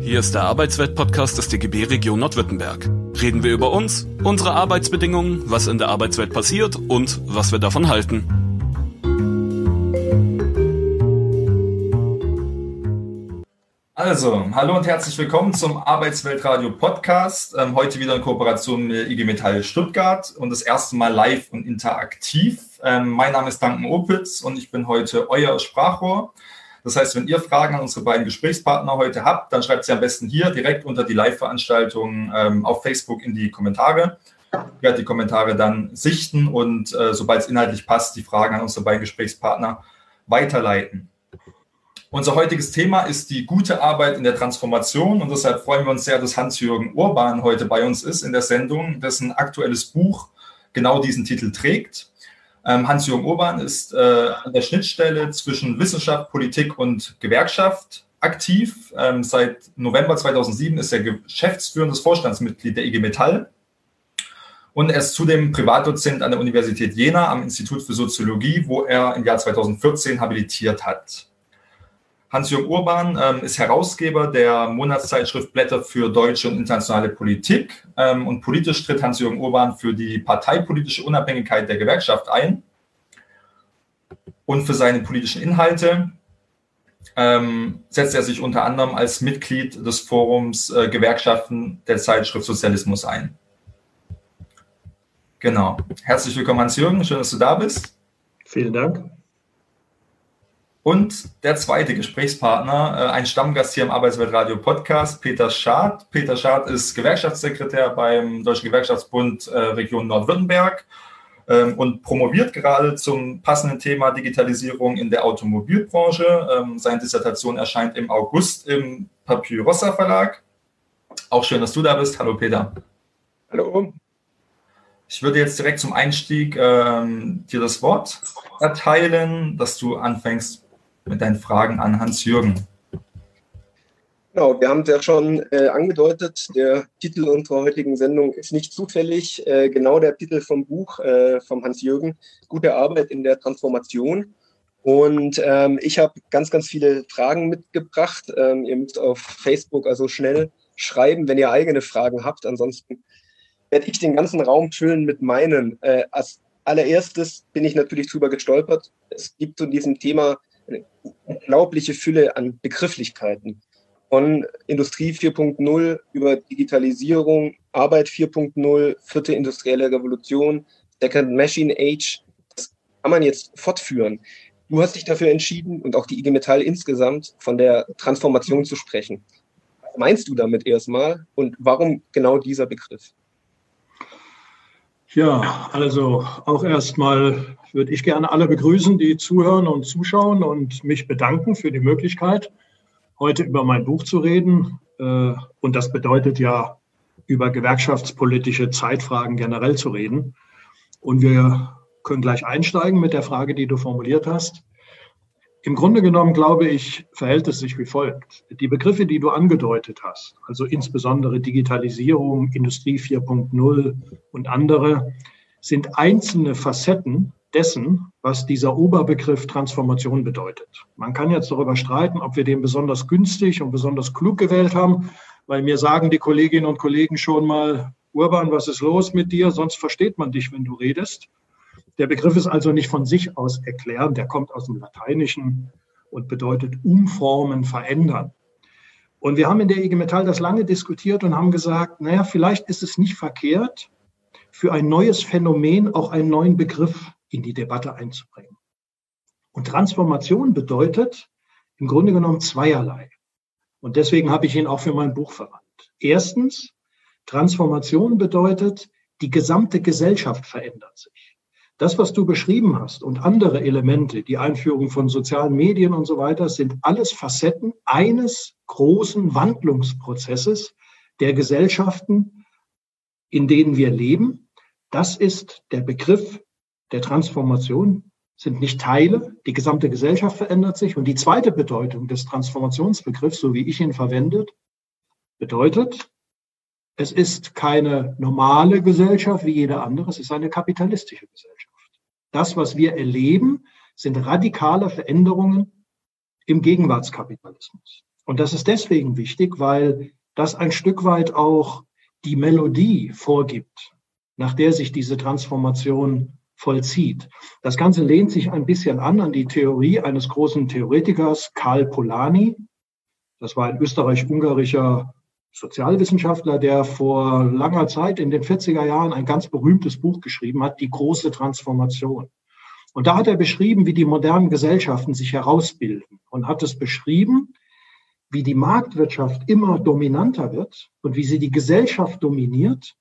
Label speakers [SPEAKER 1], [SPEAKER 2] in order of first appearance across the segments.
[SPEAKER 1] Hier ist der Arbeitswelt-Podcast des DGB Region Nordwürttemberg. Reden wir über uns, unsere Arbeitsbedingungen, was in der Arbeitswelt passiert und was wir davon halten.
[SPEAKER 2] Also, hallo und herzlich willkommen zum Arbeitsweltradio Podcast. Ähm, heute wieder in Kooperation mit IG Metall Stuttgart und das erste Mal live und interaktiv. Ähm, mein Name ist Duncan Opitz und ich bin heute euer Sprachrohr. Das heißt, wenn ihr Fragen an unsere beiden Gesprächspartner heute habt, dann schreibt sie am besten hier direkt unter die Live-Veranstaltung ähm, auf Facebook in die Kommentare. Ich werde die Kommentare dann sichten und äh, sobald es inhaltlich passt, die Fragen an unsere beiden Gesprächspartner weiterleiten. Unser heutiges Thema ist die gute Arbeit in der Transformation und deshalb freuen wir uns sehr, dass Hans-Jürgen Urban heute bei uns ist in der Sendung, dessen aktuelles Buch genau diesen Titel trägt. Ähm, Hans-Jürgen Urban ist äh, an der Schnittstelle zwischen Wissenschaft, Politik und Gewerkschaft aktiv. Ähm, seit November 2007 ist er geschäftsführendes Vorstandsmitglied der IG Metall. Und er ist zudem Privatdozent an der Universität Jena am Institut für Soziologie, wo er im Jahr 2014 habilitiert hat. Hans-Jürgen Urban ähm, ist Herausgeber der Monatszeitschrift Blätter für deutsche und internationale Politik. Ähm, und politisch tritt Hans-Jürgen Urban für die parteipolitische Unabhängigkeit der Gewerkschaft ein und für seine politischen Inhalte. Ähm, setzt er sich unter anderem als Mitglied des Forums äh, Gewerkschaften der Zeitschrift Sozialismus ein. Genau. Herzlich willkommen, Hans-Jürgen. Schön, dass du da bist.
[SPEAKER 3] Vielen Dank.
[SPEAKER 2] Und der zweite Gesprächspartner, äh, ein Stammgast hier im Arbeitsweltradio Podcast, Peter Schad. Peter Schad ist Gewerkschaftssekretär beim Deutschen Gewerkschaftsbund äh, Region Nordwürttemberg ähm, und promoviert gerade zum passenden Thema Digitalisierung in der Automobilbranche. Ähm, seine Dissertation erscheint im August im Papyrossa Verlag. Auch schön, dass du da bist. Hallo Peter.
[SPEAKER 3] Hallo.
[SPEAKER 2] Ich würde jetzt direkt zum Einstieg ähm, dir das Wort erteilen, dass du anfängst mit deinen Fragen an Hans-Jürgen.
[SPEAKER 3] Genau, wir haben es ja schon äh, angedeutet, der Titel unserer heutigen Sendung ist nicht zufällig äh, genau der Titel vom Buch äh, von Hans-Jürgen, Gute Arbeit in der Transformation. Und ähm, ich habe ganz, ganz viele Fragen mitgebracht. Ähm, ihr müsst auf Facebook also schnell schreiben, wenn ihr eigene Fragen habt. Ansonsten werde ich den ganzen Raum füllen mit meinen. Äh, als allererstes bin ich natürlich drüber gestolpert. Es gibt zu diesem Thema eine unglaubliche Fülle an Begrifflichkeiten. Von Industrie 4.0 über Digitalisierung, Arbeit 4.0, vierte industrielle Revolution, Second Machine Age. Das kann man jetzt fortführen. Du hast dich dafür entschieden und auch die IG Metall insgesamt von der Transformation zu sprechen. Was meinst du damit erstmal und warum genau dieser Begriff?
[SPEAKER 4] Ja, also auch erstmal würde ich gerne alle begrüßen, die zuhören und zuschauen und mich bedanken für die Möglichkeit, heute über mein Buch zu reden. Äh, und das bedeutet ja, über gewerkschaftspolitische Zeitfragen generell zu reden. Und wir können gleich einsteigen mit der Frage, die du formuliert hast. Im Grunde genommen, glaube ich, verhält es sich wie folgt. Die Begriffe, die du angedeutet hast, also insbesondere Digitalisierung, Industrie 4.0 und andere, sind einzelne Facetten dessen, was dieser Oberbegriff Transformation bedeutet. Man kann jetzt darüber streiten, ob wir den besonders günstig und besonders klug gewählt haben, weil mir sagen die Kolleginnen und Kollegen schon mal, Urban, was ist los mit dir? Sonst versteht man dich, wenn du redest. Der Begriff ist also nicht von sich aus erklären, der kommt aus dem Lateinischen und bedeutet umformen, verändern. Und wir haben in der IG Metall das lange diskutiert und haben gesagt, naja, vielleicht ist es nicht verkehrt, für ein neues Phänomen auch einen neuen Begriff in die Debatte einzubringen. Und Transformation bedeutet im Grunde genommen zweierlei. Und deswegen habe ich ihn auch für mein Buch verwandt. Erstens, Transformation bedeutet, die gesamte Gesellschaft verändert sich. Das, was du beschrieben hast und andere Elemente, die Einführung von sozialen Medien und so weiter, sind alles Facetten eines großen Wandlungsprozesses der Gesellschaften, in denen wir leben. Das ist der Begriff der Transformation, sind nicht Teile. Die gesamte Gesellschaft verändert sich. Und die zweite Bedeutung des Transformationsbegriffs, so wie ich ihn verwendet, bedeutet, es ist keine normale Gesellschaft wie jede andere, es ist eine kapitalistische Gesellschaft. Das, was wir erleben, sind radikale Veränderungen im Gegenwartskapitalismus. Und das ist deswegen wichtig, weil das ein Stück weit auch die Melodie vorgibt, nach der sich diese Transformation vollzieht. Das Ganze lehnt sich ein bisschen an an die Theorie eines großen Theoretikers, Karl Polanyi. Das war ein österreich-ungarischer Sozialwissenschaftler, der vor langer Zeit in den 40er Jahren ein ganz berühmtes Buch geschrieben hat, Die große Transformation. Und da hat er beschrieben, wie die modernen Gesellschaften sich herausbilden und hat es beschrieben, wie die Marktwirtschaft immer dominanter wird und wie sie die Gesellschaft dominiert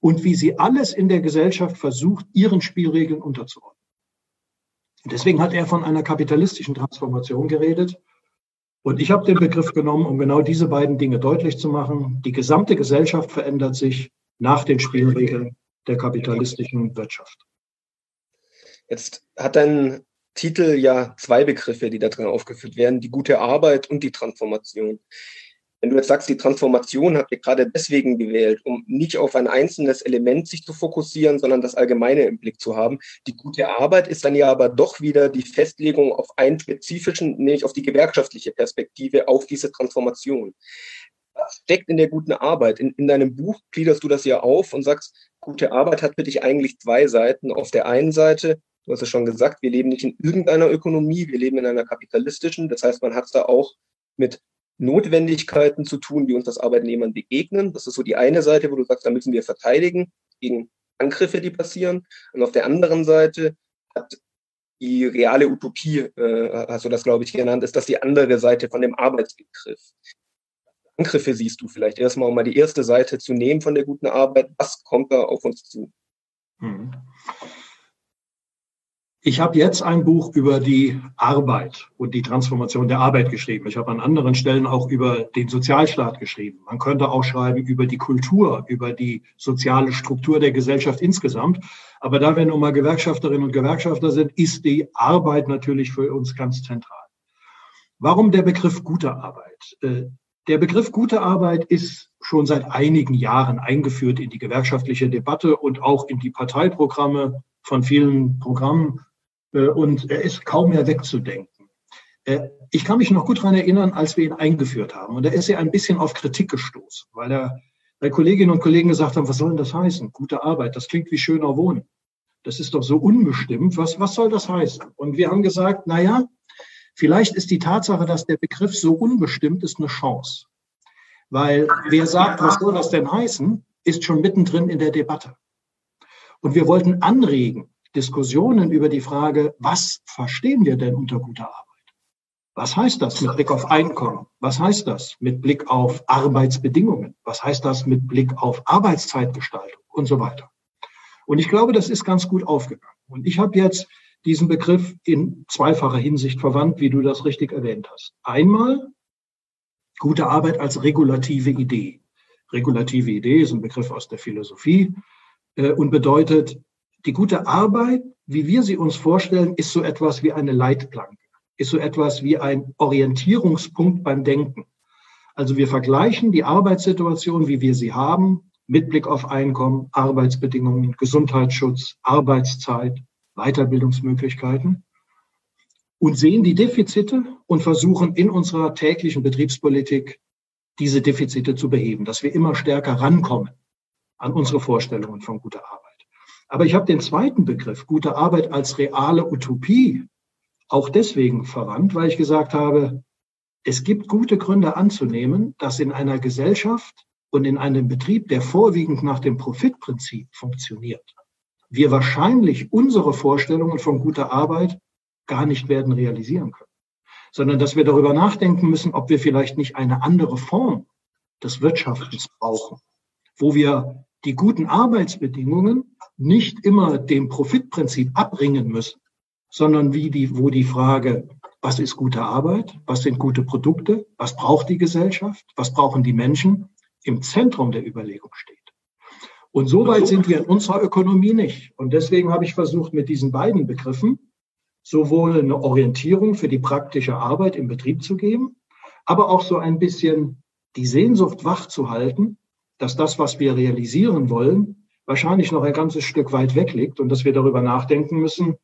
[SPEAKER 4] und wie sie alles in der Gesellschaft versucht, ihren Spielregeln unterzuordnen. Deswegen hat er von einer kapitalistischen Transformation geredet. Und ich habe den Begriff genommen, um genau diese beiden Dinge deutlich zu machen. Die gesamte Gesellschaft verändert sich nach den Spielregeln der kapitalistischen Wirtschaft.
[SPEAKER 3] Jetzt hat dein Titel ja zwei Begriffe, die da drin aufgeführt werden, die gute Arbeit und die Transformation. Wenn du jetzt sagst, die Transformation habt ihr gerade deswegen gewählt, um nicht auf ein einzelnes Element sich zu fokussieren, sondern das Allgemeine im Blick zu haben. Die gute Arbeit ist dann ja aber doch wieder die Festlegung auf einen spezifischen, nämlich auf die gewerkschaftliche Perspektive, auf diese Transformation. Was steckt in der guten Arbeit? In, in deinem Buch gliederst du das ja auf und sagst, gute Arbeit hat für dich eigentlich zwei Seiten. Auf der einen Seite Du hast es schon gesagt, wir leben nicht in irgendeiner Ökonomie, wir leben in einer kapitalistischen. Das heißt, man hat es da auch mit Notwendigkeiten zu tun, die uns das Arbeitnehmern begegnen. Das ist so die eine Seite, wo du sagst, da müssen wir verteidigen gegen Angriffe, die passieren. Und auf der anderen Seite hat die reale Utopie, äh, hast du das, glaube ich, genannt, ist das die andere Seite von dem Arbeitsbegriff. Angriffe siehst du vielleicht erstmal, um mal die erste Seite zu nehmen von der guten Arbeit. Was kommt da auf uns zu? Hm.
[SPEAKER 4] Ich habe jetzt ein Buch über die Arbeit und die Transformation der Arbeit geschrieben. Ich habe an anderen Stellen auch über den Sozialstaat geschrieben. Man könnte auch schreiben über die Kultur, über die soziale Struktur der Gesellschaft insgesamt. Aber da wir nun mal Gewerkschafterinnen und Gewerkschafter sind, ist die Arbeit natürlich für uns ganz zentral. Warum der Begriff gute Arbeit? Äh, der Begriff gute Arbeit ist schon seit einigen Jahren eingeführt in die gewerkschaftliche Debatte und auch in die Parteiprogramme von vielen Programmen und er ist kaum mehr wegzudenken. Äh, ich kann mich noch gut daran erinnern, als wir ihn eingeführt haben. Und da ist er ein bisschen auf Kritik gestoßen, weil er weil Kolleginnen und Kollegen gesagt haben, was soll denn das heißen? Gute Arbeit, das klingt wie schöner Wohnen. Das ist doch so unbestimmt. Was, was soll das heißen? Und wir haben gesagt, na ja, vielleicht ist die Tatsache, dass der Begriff so unbestimmt ist, eine Chance. Weil wer sagt, was soll das denn heißen, ist schon mittendrin in der Debatte. Und wir wollten anregen, Diskussionen über die Frage, was verstehen wir denn unter guter Arbeit? Was heißt das mit Blick auf Einkommen? Was heißt das mit Blick auf Arbeitsbedingungen? Was heißt das mit Blick auf Arbeitszeitgestaltung und so weiter? Und ich glaube, das ist ganz gut aufgegangen. Und ich habe jetzt diesen Begriff in zweifacher Hinsicht verwandt, wie du das richtig erwähnt hast. Einmal gute Arbeit als regulative Idee. Regulative Idee ist ein Begriff aus der Philosophie äh, und bedeutet, die gute Arbeit, wie wir sie uns vorstellen, ist so etwas wie eine Leitplanke, ist so etwas wie ein Orientierungspunkt beim Denken. Also wir vergleichen die Arbeitssituation, wie wir sie haben, mit Blick auf Einkommen, Arbeitsbedingungen, Gesundheitsschutz, Arbeitszeit, Weiterbildungsmöglichkeiten und sehen die Defizite und versuchen in unserer täglichen Betriebspolitik diese Defizite zu beheben, dass wir immer stärker rankommen an unsere Vorstellungen von guter Arbeit. Aber ich habe den zweiten Begriff, gute Arbeit als reale Utopie, auch deswegen verwandt, weil ich gesagt habe, es gibt gute Gründe anzunehmen, dass in einer Gesellschaft und in einem Betrieb, der vorwiegend nach dem Profitprinzip funktioniert, wir wahrscheinlich unsere Vorstellungen von guter Arbeit gar nicht werden realisieren können, sondern dass wir darüber nachdenken müssen, ob wir vielleicht nicht eine andere Form des Wirtschaftens brauchen, wo wir die guten Arbeitsbedingungen nicht immer dem Profitprinzip abbringen müssen, sondern wie die, wo die Frage, was ist gute Arbeit, was sind gute Produkte, was braucht die Gesellschaft, was brauchen die Menschen, im Zentrum der Überlegung steht. Und so weit sind wir in unserer Ökonomie nicht. Und deswegen habe ich versucht, mit diesen beiden Begriffen sowohl eine Orientierung für die praktische Arbeit im Betrieb zu geben, aber auch so ein bisschen die Sehnsucht wach zu halten, dass das, was wir realisieren wollen, wahrscheinlich noch ein ganzes Stück weit weg liegt und dass wir darüber nachdenken müssen,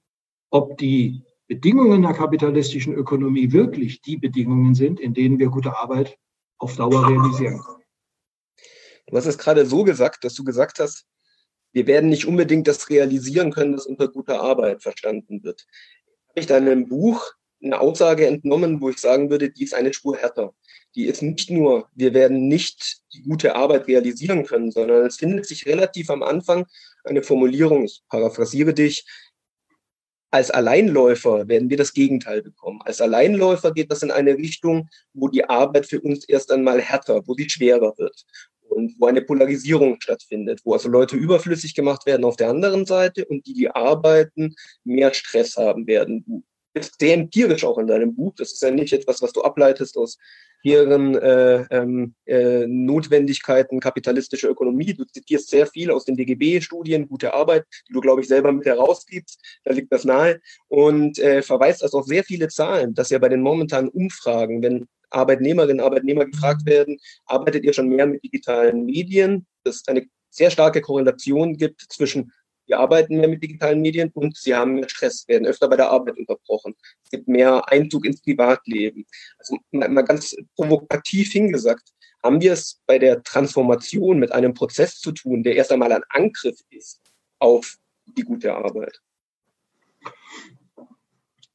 [SPEAKER 4] ob die Bedingungen der kapitalistischen Ökonomie wirklich die Bedingungen sind, in denen wir gute Arbeit auf Dauer realisieren können.
[SPEAKER 3] Du hast es gerade so gesagt, dass du gesagt hast, wir werden nicht unbedingt das realisieren können, das unter guter Arbeit verstanden wird. Habe ich deinem Buch eine Aussage entnommen, wo ich sagen würde, die ist eine Spur härter. Die ist nicht nur, wir werden nicht die gute Arbeit realisieren können, sondern es findet sich relativ am Anfang eine Formulierung, ich paraphrasiere dich, als Alleinläufer werden wir das Gegenteil bekommen. Als Alleinläufer geht das in eine Richtung, wo die Arbeit für uns erst einmal härter, wo sie schwerer wird und wo eine Polarisierung stattfindet, wo also Leute überflüssig gemacht werden auf der anderen Seite und die, die arbeiten, mehr Stress haben werden. Sehr empirisch auch in deinem Buch. Das ist ja nicht etwas, was du ableitest aus ihren äh, ähm, äh, Notwendigkeiten kapitalistischer Ökonomie. Du zitierst sehr viel aus den DGB-Studien, gute Arbeit, die du, glaube ich, selber mit herausgibst. Da liegt das nahe. Und äh, verweist also auf sehr viele Zahlen, dass ja bei den momentanen Umfragen, wenn Arbeitnehmerinnen und Arbeitnehmer gefragt werden, arbeitet ihr schon mehr mit digitalen Medien? Das ist eine sehr starke Korrelation gibt zwischen wir arbeiten mehr mit digitalen Medien und sie haben mehr Stress, werden öfter bei der Arbeit unterbrochen. Es gibt mehr Einzug ins Privatleben. Also mal ganz provokativ hingesagt, haben wir es bei der Transformation mit einem Prozess zu tun, der erst einmal ein Angriff ist auf die gute Arbeit.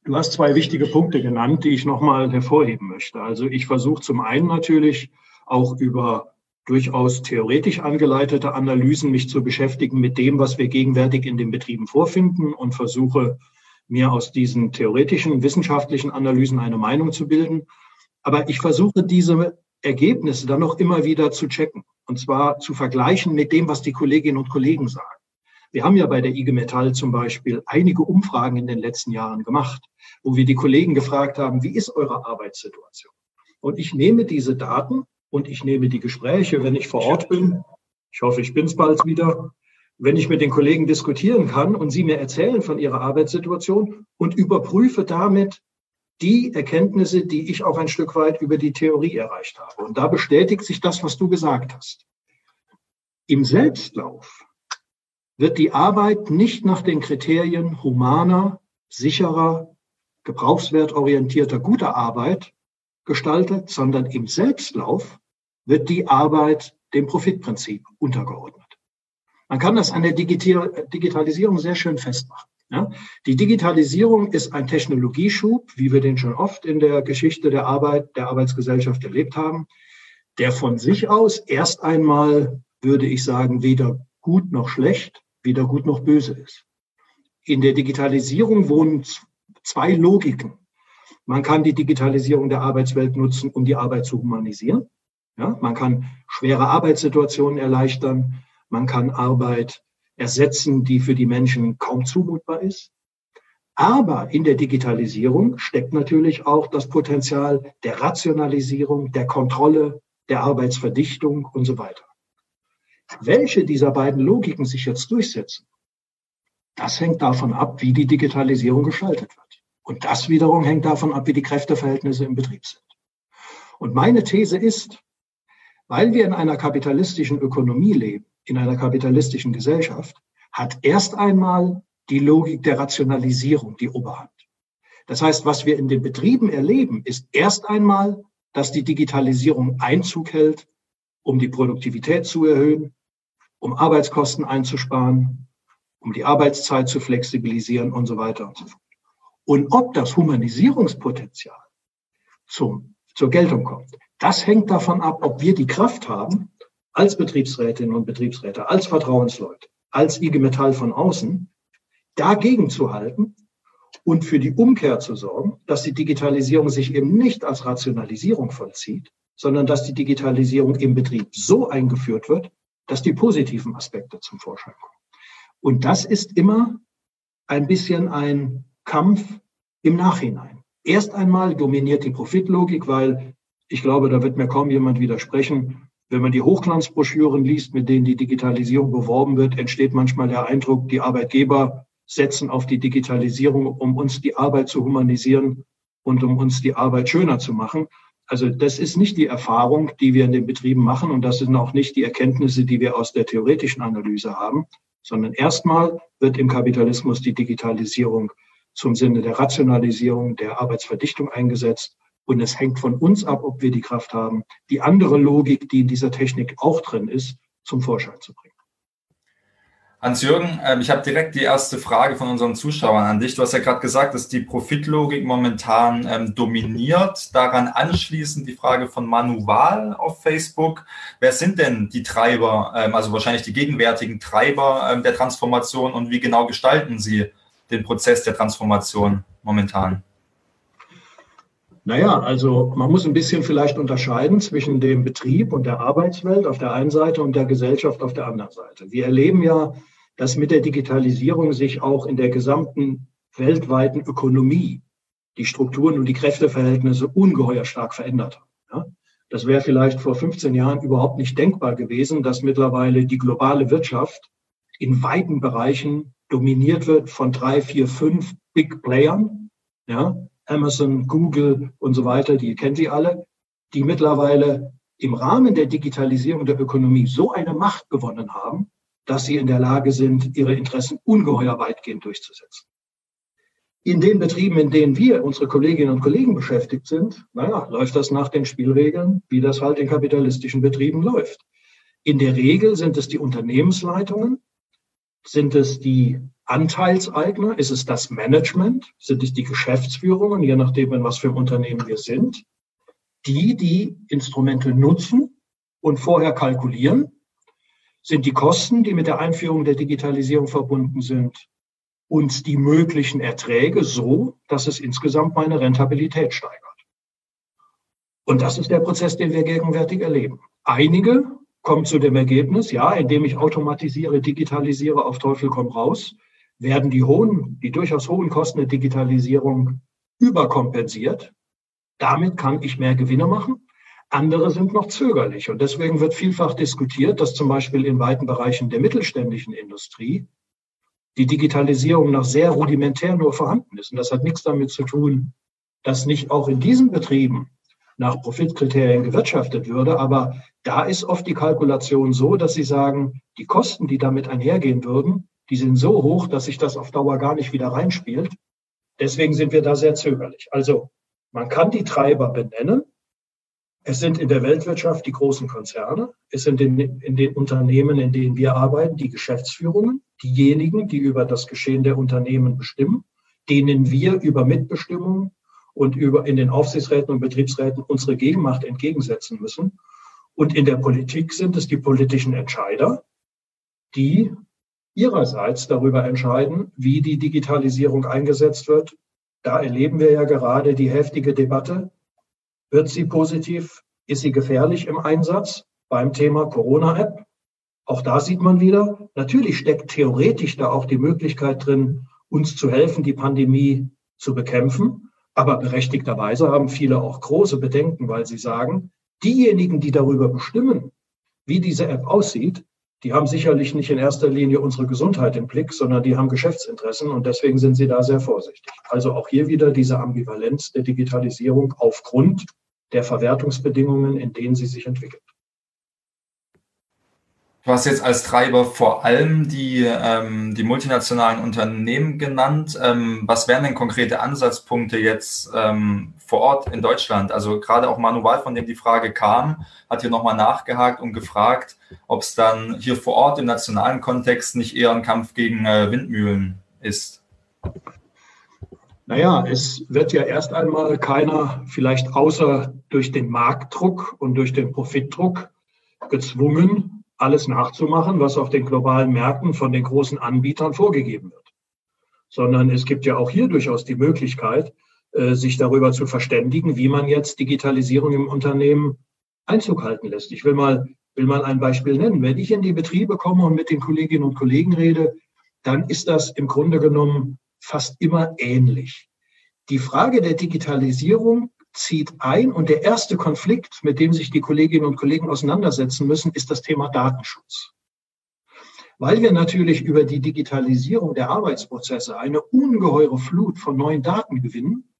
[SPEAKER 4] Du hast zwei wichtige Punkte genannt, die ich nochmal hervorheben möchte. Also ich versuche zum einen natürlich auch über durchaus theoretisch angeleitete Analysen mich zu beschäftigen mit dem, was wir gegenwärtig in den Betrieben vorfinden und versuche mir aus diesen theoretischen, wissenschaftlichen Analysen eine Meinung zu bilden. Aber ich versuche diese Ergebnisse dann noch immer wieder zu checken und zwar zu vergleichen mit dem, was die Kolleginnen und Kollegen sagen. Wir haben ja bei der IG Metall zum Beispiel einige Umfragen in den letzten Jahren gemacht, wo wir die Kollegen gefragt haben, wie ist eure Arbeitssituation? Und ich nehme diese Daten und ich nehme die Gespräche, wenn ich vor Ort bin. Ich hoffe, ich bin es bald wieder. Wenn ich mit den Kollegen diskutieren kann und sie mir erzählen von ihrer Arbeitssituation und überprüfe damit die Erkenntnisse, die ich auch ein Stück weit über die Theorie erreicht habe. Und da bestätigt sich das, was du gesagt hast. Im Selbstlauf wird die Arbeit nicht nach den Kriterien humaner, sicherer, gebrauchswertorientierter, guter Arbeit gestaltet, sondern im Selbstlauf wird die Arbeit dem Profitprinzip untergeordnet. Man kann das an der Digitalisierung sehr schön festmachen. Ja? Die Digitalisierung ist ein Technologieschub, wie wir den schon oft in der Geschichte der Arbeit, der Arbeitsgesellschaft erlebt haben, der von sich aus erst einmal, würde ich sagen, weder gut noch schlecht, weder gut noch böse ist. In der Digitalisierung wohnen zwei Logiken. Man kann die Digitalisierung der Arbeitswelt nutzen, um die Arbeit zu humanisieren. Ja, man kann schwere Arbeitssituationen erleichtern. Man kann Arbeit ersetzen, die für die Menschen kaum zumutbar ist. Aber in der Digitalisierung steckt natürlich auch das Potenzial der Rationalisierung, der Kontrolle, der Arbeitsverdichtung und so weiter. Welche dieser beiden Logiken sich jetzt durchsetzen, das hängt davon ab, wie die Digitalisierung gestaltet wird. Und das wiederum hängt davon ab, wie die Kräfteverhältnisse im Betrieb sind. Und meine These ist, weil wir in einer kapitalistischen Ökonomie leben, in einer kapitalistischen Gesellschaft, hat erst einmal die Logik der Rationalisierung die Oberhand. Das heißt, was wir in den Betrieben erleben, ist erst einmal, dass die Digitalisierung Einzug hält, um die Produktivität zu erhöhen, um Arbeitskosten einzusparen, um die Arbeitszeit zu flexibilisieren und so weiter und so fort. Und ob das Humanisierungspotenzial zum, zur Geltung kommt, das hängt davon ab, ob wir die Kraft haben, als Betriebsrätinnen und Betriebsräte, als Vertrauensleute, als IG Metall von außen, dagegen zu halten und für die Umkehr zu sorgen, dass die Digitalisierung sich eben nicht als Rationalisierung vollzieht, sondern dass die Digitalisierung im Betrieb so eingeführt wird, dass die positiven Aspekte zum Vorschein kommen. Und das ist immer ein bisschen ein Kampf im Nachhinein. Erst einmal dominiert die Profitlogik, weil ich glaube, da wird mir kaum jemand widersprechen. Wenn man die Hochglanzbroschüren liest, mit denen die Digitalisierung beworben wird, entsteht manchmal der Eindruck, die Arbeitgeber setzen auf die Digitalisierung, um uns die Arbeit zu humanisieren und um uns die Arbeit schöner zu machen. Also das ist nicht die Erfahrung, die wir in den Betrieben machen und das sind auch nicht die Erkenntnisse, die wir aus der theoretischen Analyse haben, sondern erstmal wird im Kapitalismus die Digitalisierung zum Sinne der Rationalisierung, der Arbeitsverdichtung eingesetzt. Und es hängt von uns ab, ob wir die Kraft haben, die andere Logik, die in dieser Technik auch drin ist, zum Vorschein zu bringen.
[SPEAKER 2] Hans-Jürgen, ähm, ich habe direkt die erste Frage von unseren Zuschauern an dich. Du hast ja gerade gesagt, dass die Profitlogik momentan ähm, dominiert. Daran anschließend die Frage von Manu Wahl auf Facebook. Wer sind denn die Treiber, ähm, also wahrscheinlich die gegenwärtigen Treiber der Transformation und wie genau gestalten sie den Prozess der Transformation momentan?
[SPEAKER 4] Naja, also man muss ein bisschen vielleicht unterscheiden zwischen dem Betrieb und der Arbeitswelt auf der einen Seite und der Gesellschaft auf der anderen Seite. Wir erleben ja, dass mit der Digitalisierung sich auch in der gesamten weltweiten Ökonomie die Strukturen und die Kräfteverhältnisse ungeheuer stark verändert haben. Ja? Das wäre vielleicht vor 15 Jahren überhaupt nicht denkbar gewesen, dass mittlerweile die globale Wirtschaft in weiten Bereichen dominiert wird von drei, vier, fünf Big Playern. Ja? Amazon, Google und so weiter, die kennen Sie alle, die mittlerweile im Rahmen der Digitalisierung der Ökonomie so eine Macht gewonnen haben, dass sie in der Lage sind, ihre Interessen ungeheuer weitgehend durchzusetzen. In den Betrieben, in denen wir, unsere Kolleginnen und Kollegen beschäftigt sind, naja, läuft das nach den Spielregeln, wie das halt in kapitalistischen Betrieben läuft. In der Regel sind es die Unternehmensleitungen, sind es die Anteilseigner? Ist es das Management? Sind es die Geschäftsführungen, je nachdem, in was für ein Unternehmen wir sind, die die Instrumente nutzen und vorher kalkulieren? Sind die Kosten, die mit der Einführung der Digitalisierung verbunden sind, und die möglichen Erträge so, dass es insgesamt meine Rentabilität steigert? Und das ist der Prozess, den wir gegenwärtig erleben. Einige kommen zu dem Ergebnis, ja, indem ich automatisiere, digitalisiere, auf Teufel komm raus, werden die hohen, die durchaus hohen Kosten der Digitalisierung überkompensiert. Damit kann ich mehr Gewinne machen. Andere sind noch zögerlich. Und deswegen wird vielfach diskutiert, dass zum Beispiel in weiten Bereichen der mittelständischen Industrie die Digitalisierung noch sehr rudimentär nur vorhanden ist. Und das hat nichts damit zu tun, dass nicht auch in diesen Betrieben nach Profitkriterien gewirtschaftet würde. Aber da ist oft die Kalkulation so, dass sie sagen, die Kosten, die damit einhergehen würden, die sind so hoch, dass sich das auf Dauer gar nicht wieder reinspielt. Deswegen sind wir da sehr zögerlich. Also man kann die Treiber benennen. Es sind in der Weltwirtschaft die großen Konzerne. Es sind in, in den Unternehmen, in denen wir arbeiten, die Geschäftsführungen, diejenigen, die über das Geschehen der Unternehmen bestimmen, denen wir über Mitbestimmung und über in den Aufsichtsräten und Betriebsräten unsere Gegenmacht entgegensetzen müssen. Und in der Politik sind es die politischen Entscheider, die ihrerseits darüber entscheiden, wie die Digitalisierung eingesetzt wird. Da erleben wir ja gerade die heftige Debatte. Wird sie positiv? Ist sie gefährlich im Einsatz beim Thema Corona-App? Auch da sieht man wieder, natürlich steckt theoretisch da auch die Möglichkeit drin, uns zu helfen, die Pandemie zu bekämpfen. Aber berechtigterweise haben viele auch große Bedenken, weil sie sagen, diejenigen, die darüber bestimmen, wie diese App aussieht, die haben sicherlich nicht in erster Linie unsere Gesundheit im Blick, sondern die haben Geschäftsinteressen und deswegen sind sie da sehr vorsichtig. Also auch hier wieder diese Ambivalenz der Digitalisierung aufgrund der Verwertungsbedingungen, in denen sie sich entwickelt.
[SPEAKER 2] Du hast jetzt als Treiber vor allem die, ähm, die multinationalen Unternehmen genannt. Ähm, was wären denn konkrete Ansatzpunkte jetzt ähm, vor Ort in Deutschland? Also gerade auch Manual, von dem die Frage kam, hat hier nochmal nachgehakt und gefragt, ob es dann hier vor Ort im nationalen Kontext nicht eher ein Kampf gegen äh, Windmühlen ist.
[SPEAKER 4] Naja, es wird ja erst einmal keiner, vielleicht außer durch den Marktdruck und durch den Profitdruck, gezwungen, alles nachzumachen, was auf den globalen Märkten von den großen Anbietern vorgegeben wird. Sondern es gibt ja auch hier durchaus die Möglichkeit, äh, sich darüber zu verständigen, wie man jetzt Digitalisierung im Unternehmen Einzug halten lässt. Ich will mal, will mal ein Beispiel nennen. Wenn ich in die Betriebe komme und mit den Kolleginnen und Kollegen rede, dann ist das im Grunde genommen fast immer ähnlich. Die Frage der Digitalisierung zieht ein und der erste Konflikt, mit dem sich die Kolleginnen und Kollegen auseinandersetzen müssen, ist das Thema Datenschutz. Weil wir natürlich über die Digitalisierung der Arbeitsprozesse eine ungeheure Flut von neuen Daten gewinnen,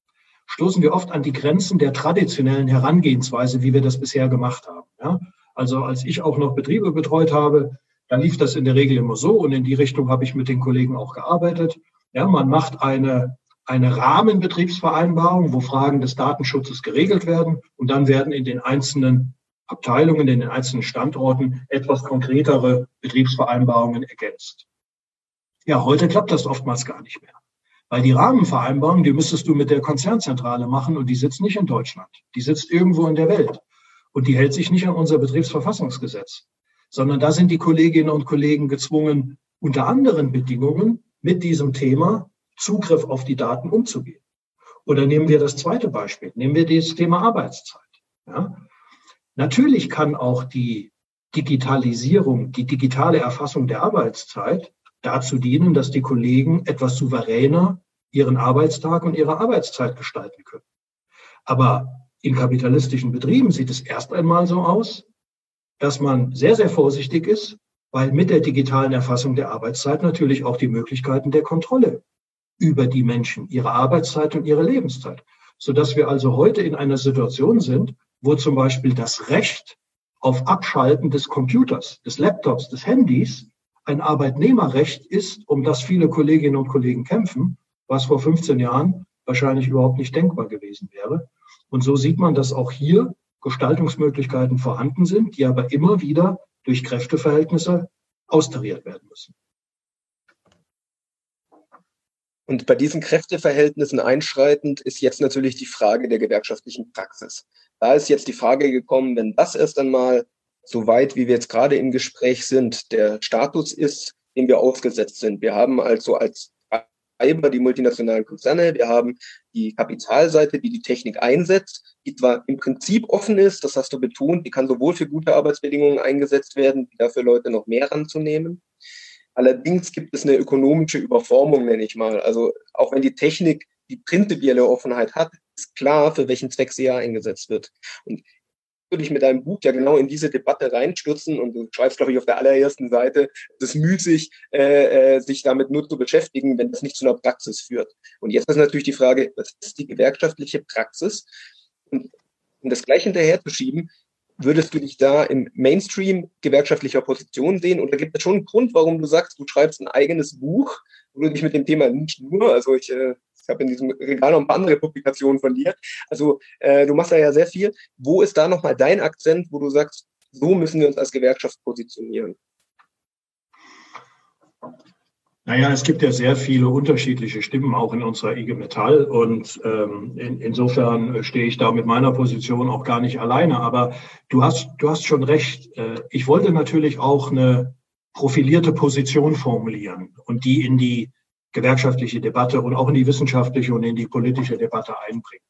[SPEAKER 4] stoßen wir oft an die Grenzen der traditionellen Herangehensweise, wie wir das bisher gemacht haben. Ja? Also als ich auch noch Betriebe betreut habe, dann lief das in der Regel immer so und in die Richtung habe ich mit den Kollegen auch gearbeitet. Ja, man macht eine eine Rahmenbetriebsvereinbarung, wo Fragen des Datenschutzes geregelt werden und dann werden in den einzelnen Abteilungen, in den einzelnen Standorten etwas konkretere Betriebsvereinbarungen ergänzt. Ja, heute klappt das oftmals gar nicht mehr. Weil die Rahmenvereinbarung, die müsstest du mit der Konzernzentrale machen und die sitzt nicht in Deutschland. Die sitzt irgendwo in der Welt. Und die hält sich nicht an unser Betriebsverfassungsgesetz, sondern da sind die Kolleginnen und Kollegen gezwungen, unter anderen Bedingungen mit diesem Thema Zugriff auf die Daten umzugehen. Oder nehmen wir das zweite Beispiel, nehmen wir das Thema Arbeitszeit. Ja? Natürlich kann auch die Digitalisierung, die digitale Erfassung der Arbeitszeit dazu dienen, dass die Kollegen etwas souveräner ihren Arbeitstag und ihre Arbeitszeit gestalten können. Aber in kapitalistischen Betrieben sieht es erst einmal so aus, dass man sehr, sehr vorsichtig ist, weil mit der digitalen Erfassung der Arbeitszeit natürlich auch die Möglichkeiten der Kontrolle über die Menschen, ihre Arbeitszeit und ihre Lebenszeit, sodass wir also heute in einer Situation sind, wo zum Beispiel das Recht auf Abschalten des Computers, des Laptops, des Handys ein Arbeitnehmerrecht ist, um das viele Kolleginnen und Kollegen kämpfen, was vor 15 Jahren wahrscheinlich überhaupt nicht denkbar gewesen wäre. Und so sieht man, dass auch hier Gestaltungsmöglichkeiten vorhanden sind, die aber immer wieder durch Kräfteverhältnisse austariert werden müssen.
[SPEAKER 3] Und bei diesen Kräfteverhältnissen einschreitend ist jetzt natürlich die Frage der gewerkschaftlichen Praxis. Da ist jetzt die Frage gekommen, wenn das erst einmal so weit, wie wir jetzt gerade im Gespräch sind, der Status ist, dem wir ausgesetzt sind. Wir haben also als Treiber die multinationalen Konzerne, wir haben die Kapitalseite, die die Technik einsetzt, die zwar im Prinzip offen ist, das hast du betont, die kann sowohl für gute Arbeitsbedingungen eingesetzt werden, wie dafür Leute noch mehr ranzunehmen. Allerdings gibt es eine ökonomische Überformung, nenne ich mal. Also auch wenn die Technik die prinzipielle Offenheit hat, ist klar, für welchen Zweck sie ja eingesetzt wird. Und würde ich mit deinem Buch ja genau in diese Debatte reinstürzen und du schreibst, glaube ich, auf der allerersten Seite, es ist müßig, äh, äh, sich damit nur zu beschäftigen, wenn das nicht zu einer Praxis führt. Und jetzt ist natürlich die Frage, was ist die gewerkschaftliche Praxis? Und um das gleich hinterher zu schieben, würdest du dich da im Mainstream gewerkschaftlicher Position sehen? Oder gibt es schon einen Grund, warum du sagst, du schreibst ein eigenes Buch, wo du dich mit dem Thema nicht nur, also ich äh, ich habe in diesem Regal noch ein paar andere Publikationen von dir. Also äh, du machst da ja sehr viel. Wo ist da nochmal dein Akzent, wo du sagst, so müssen wir uns als Gewerkschaft positionieren?
[SPEAKER 4] Naja, es gibt ja sehr viele unterschiedliche Stimmen auch in unserer IG Metall und ähm, in, insofern stehe ich da mit meiner Position auch gar nicht alleine. Aber du hast, du hast schon recht. Äh, ich wollte natürlich auch eine profilierte Position formulieren und die in die gewerkschaftliche Debatte und auch in die wissenschaftliche und in die politische Debatte einbringen.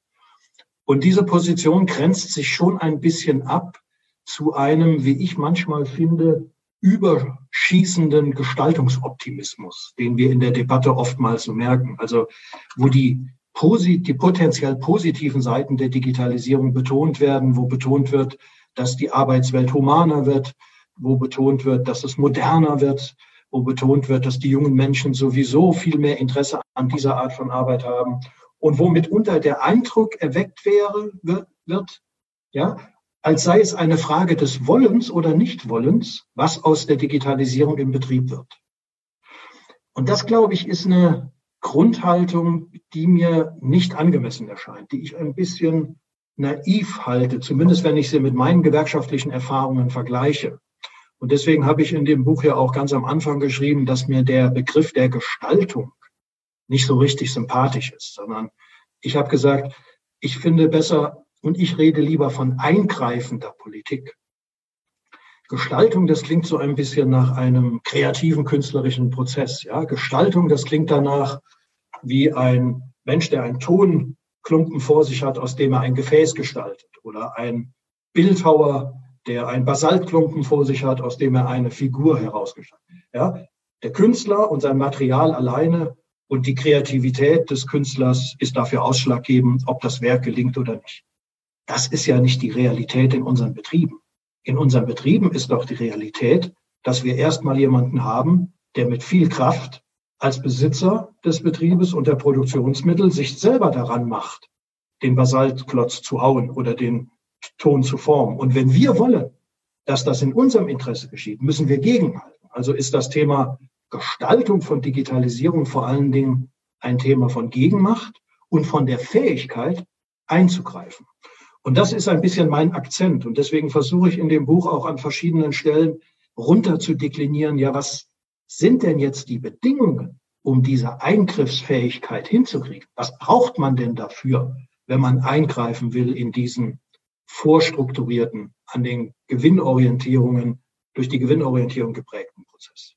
[SPEAKER 4] Und diese Position grenzt sich schon ein bisschen ab zu einem, wie ich manchmal finde, überschießenden Gestaltungsoptimismus, den wir in der Debatte oftmals merken. Also wo die, die potenziell positiven Seiten der Digitalisierung betont werden, wo betont wird, dass die Arbeitswelt humaner wird, wo betont wird, dass es moderner wird, wo betont wird, dass die jungen Menschen sowieso viel mehr Interesse an dieser Art von Arbeit haben und wo mitunter der Eindruck erweckt wäre, wird ja, als sei es eine Frage des Wollens oder Nichtwollens, was aus der Digitalisierung im Betrieb wird. Und das, glaube ich, ist eine Grundhaltung, die mir nicht angemessen erscheint, die ich ein bisschen naiv halte, zumindest wenn ich sie mit meinen gewerkschaftlichen Erfahrungen vergleiche. Und deswegen habe ich in dem Buch ja auch ganz am Anfang geschrieben, dass mir der Begriff der Gestaltung nicht so richtig sympathisch ist, sondern ich habe gesagt, ich finde besser und ich rede lieber von eingreifender Politik. Gestaltung, das klingt so ein bisschen nach einem kreativen künstlerischen Prozess. Ja, Gestaltung, das klingt danach wie ein Mensch, der einen Tonklumpen vor sich hat, aus dem er ein Gefäß gestaltet oder ein Bildhauer, der einen Basaltklumpen vor sich hat, aus dem er eine Figur herausgestaltet. Ja, der Künstler und sein Material alleine und die Kreativität des Künstlers ist dafür ausschlaggebend, ob das Werk gelingt oder nicht. Das ist ja nicht die Realität in unseren Betrieben. In unseren Betrieben ist doch die Realität, dass wir erstmal jemanden haben, der mit viel Kraft als Besitzer des Betriebes und der Produktionsmittel sich selber daran macht, den Basaltklotz zu hauen oder den Ton zu formen. Und wenn wir wollen, dass das in unserem Interesse geschieht, müssen wir gegenhalten. Also ist das Thema Gestaltung von Digitalisierung vor allen Dingen ein Thema von Gegenmacht und von der Fähigkeit einzugreifen. Und das ist ein bisschen mein Akzent. Und deswegen versuche ich in dem Buch auch an verschiedenen Stellen runter zu deklinieren, ja, was sind denn jetzt die Bedingungen, um diese Eingriffsfähigkeit hinzukriegen? Was braucht man denn dafür, wenn man eingreifen will in diesen vorstrukturierten, an den Gewinnorientierungen, durch die Gewinnorientierung geprägten Prozess?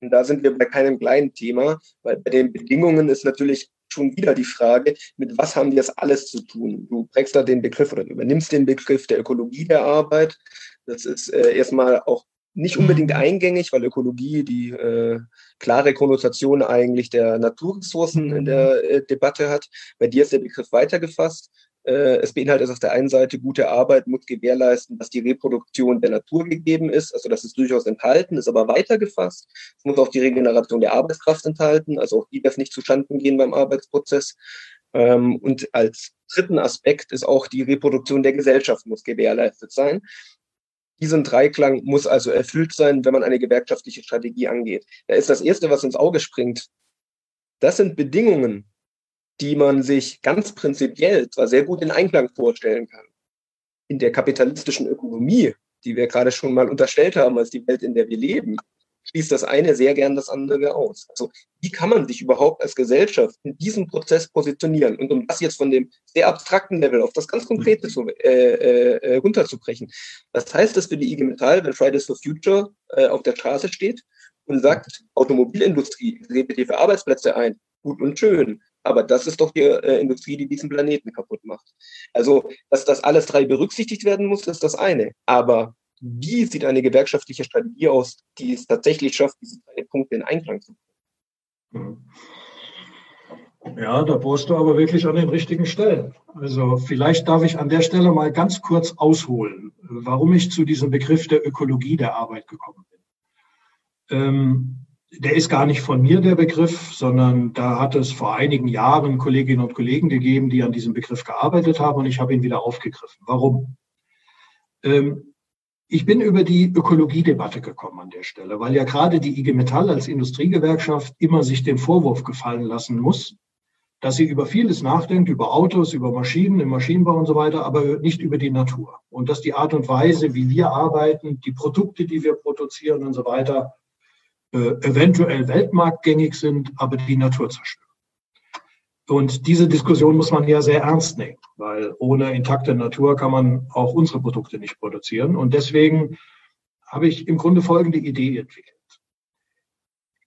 [SPEAKER 3] Und da sind wir bei keinem kleinen Thema, weil bei den Bedingungen ist natürlich schon wieder die Frage, mit was haben die das alles zu tun? Du prägst da den Begriff oder du übernimmst den Begriff der Ökologie der Arbeit. Das ist äh, erstmal auch nicht unbedingt mhm. eingängig, weil Ökologie die äh, klare Konnotation eigentlich der Naturressourcen in der äh, Debatte hat. Bei dir ist der Begriff weitergefasst. Äh, es beinhaltet auf der einen Seite, gute Arbeit muss gewährleisten, dass die Reproduktion der Natur gegeben ist. Also das ist durchaus enthalten, ist aber weitergefasst. Es muss auch die Regeneration der Arbeitskraft enthalten. Also auch die darf nicht zustande gehen beim Arbeitsprozess. Ähm, und als dritten Aspekt ist auch die Reproduktion der Gesellschaft muss gewährleistet sein. Diesen Dreiklang muss also erfüllt sein, wenn man eine gewerkschaftliche Strategie angeht. Da ist das Erste, was ins Auge springt. Das sind Bedingungen, die man sich ganz prinzipiell zwar sehr gut in Einklang vorstellen kann. In der kapitalistischen Ökonomie, die wir gerade schon mal unterstellt haben als die Welt, in der wir leben, schließt das eine sehr gern das andere aus. Also wie kann man sich überhaupt als Gesellschaft in diesem Prozess positionieren? Und um das jetzt von dem sehr abstrakten Level auf das ganz Konkrete zu, äh, äh, äh, runterzubrechen. Was heißt das für die IG Metall, wenn Fridays for Future äh, auf der Straße steht und sagt, Automobilindustrie, redet für Arbeitsplätze ein, gut und schön. Aber das ist doch die äh, Industrie, die diesen Planeten kaputt macht. Also, dass das alles drei berücksichtigt werden muss, ist das eine. Aber wie sieht eine gewerkschaftliche Strategie aus, die es tatsächlich schafft, diese drei Punkte in Einklang zu bringen?
[SPEAKER 4] Ja, da bohrst du aber wirklich an den richtigen Stellen. Also vielleicht darf ich an der Stelle mal ganz kurz ausholen, warum ich zu diesem Begriff der Ökologie der Arbeit gekommen bin. Ähm, der ist gar nicht von mir der Begriff, sondern da hat es vor einigen Jahren Kolleginnen und Kollegen gegeben, die an diesem Begriff gearbeitet haben und ich habe ihn wieder aufgegriffen. Warum? Ähm, ich bin über die Ökologiedebatte gekommen an der Stelle, weil ja gerade die IG Metall als Industriegewerkschaft immer sich den Vorwurf gefallen lassen muss, dass sie über vieles nachdenkt, über Autos, über Maschinen, im Maschinenbau und so weiter, aber nicht über die Natur. Und dass die Art und Weise, wie wir arbeiten, die Produkte, die wir produzieren und so weiter, eventuell weltmarktgängig sind, aber die Natur zerstören. Und diese Diskussion muss man ja sehr ernst nehmen, weil ohne intakte Natur kann man auch unsere Produkte nicht produzieren. Und deswegen habe ich im Grunde folgende Idee entwickelt.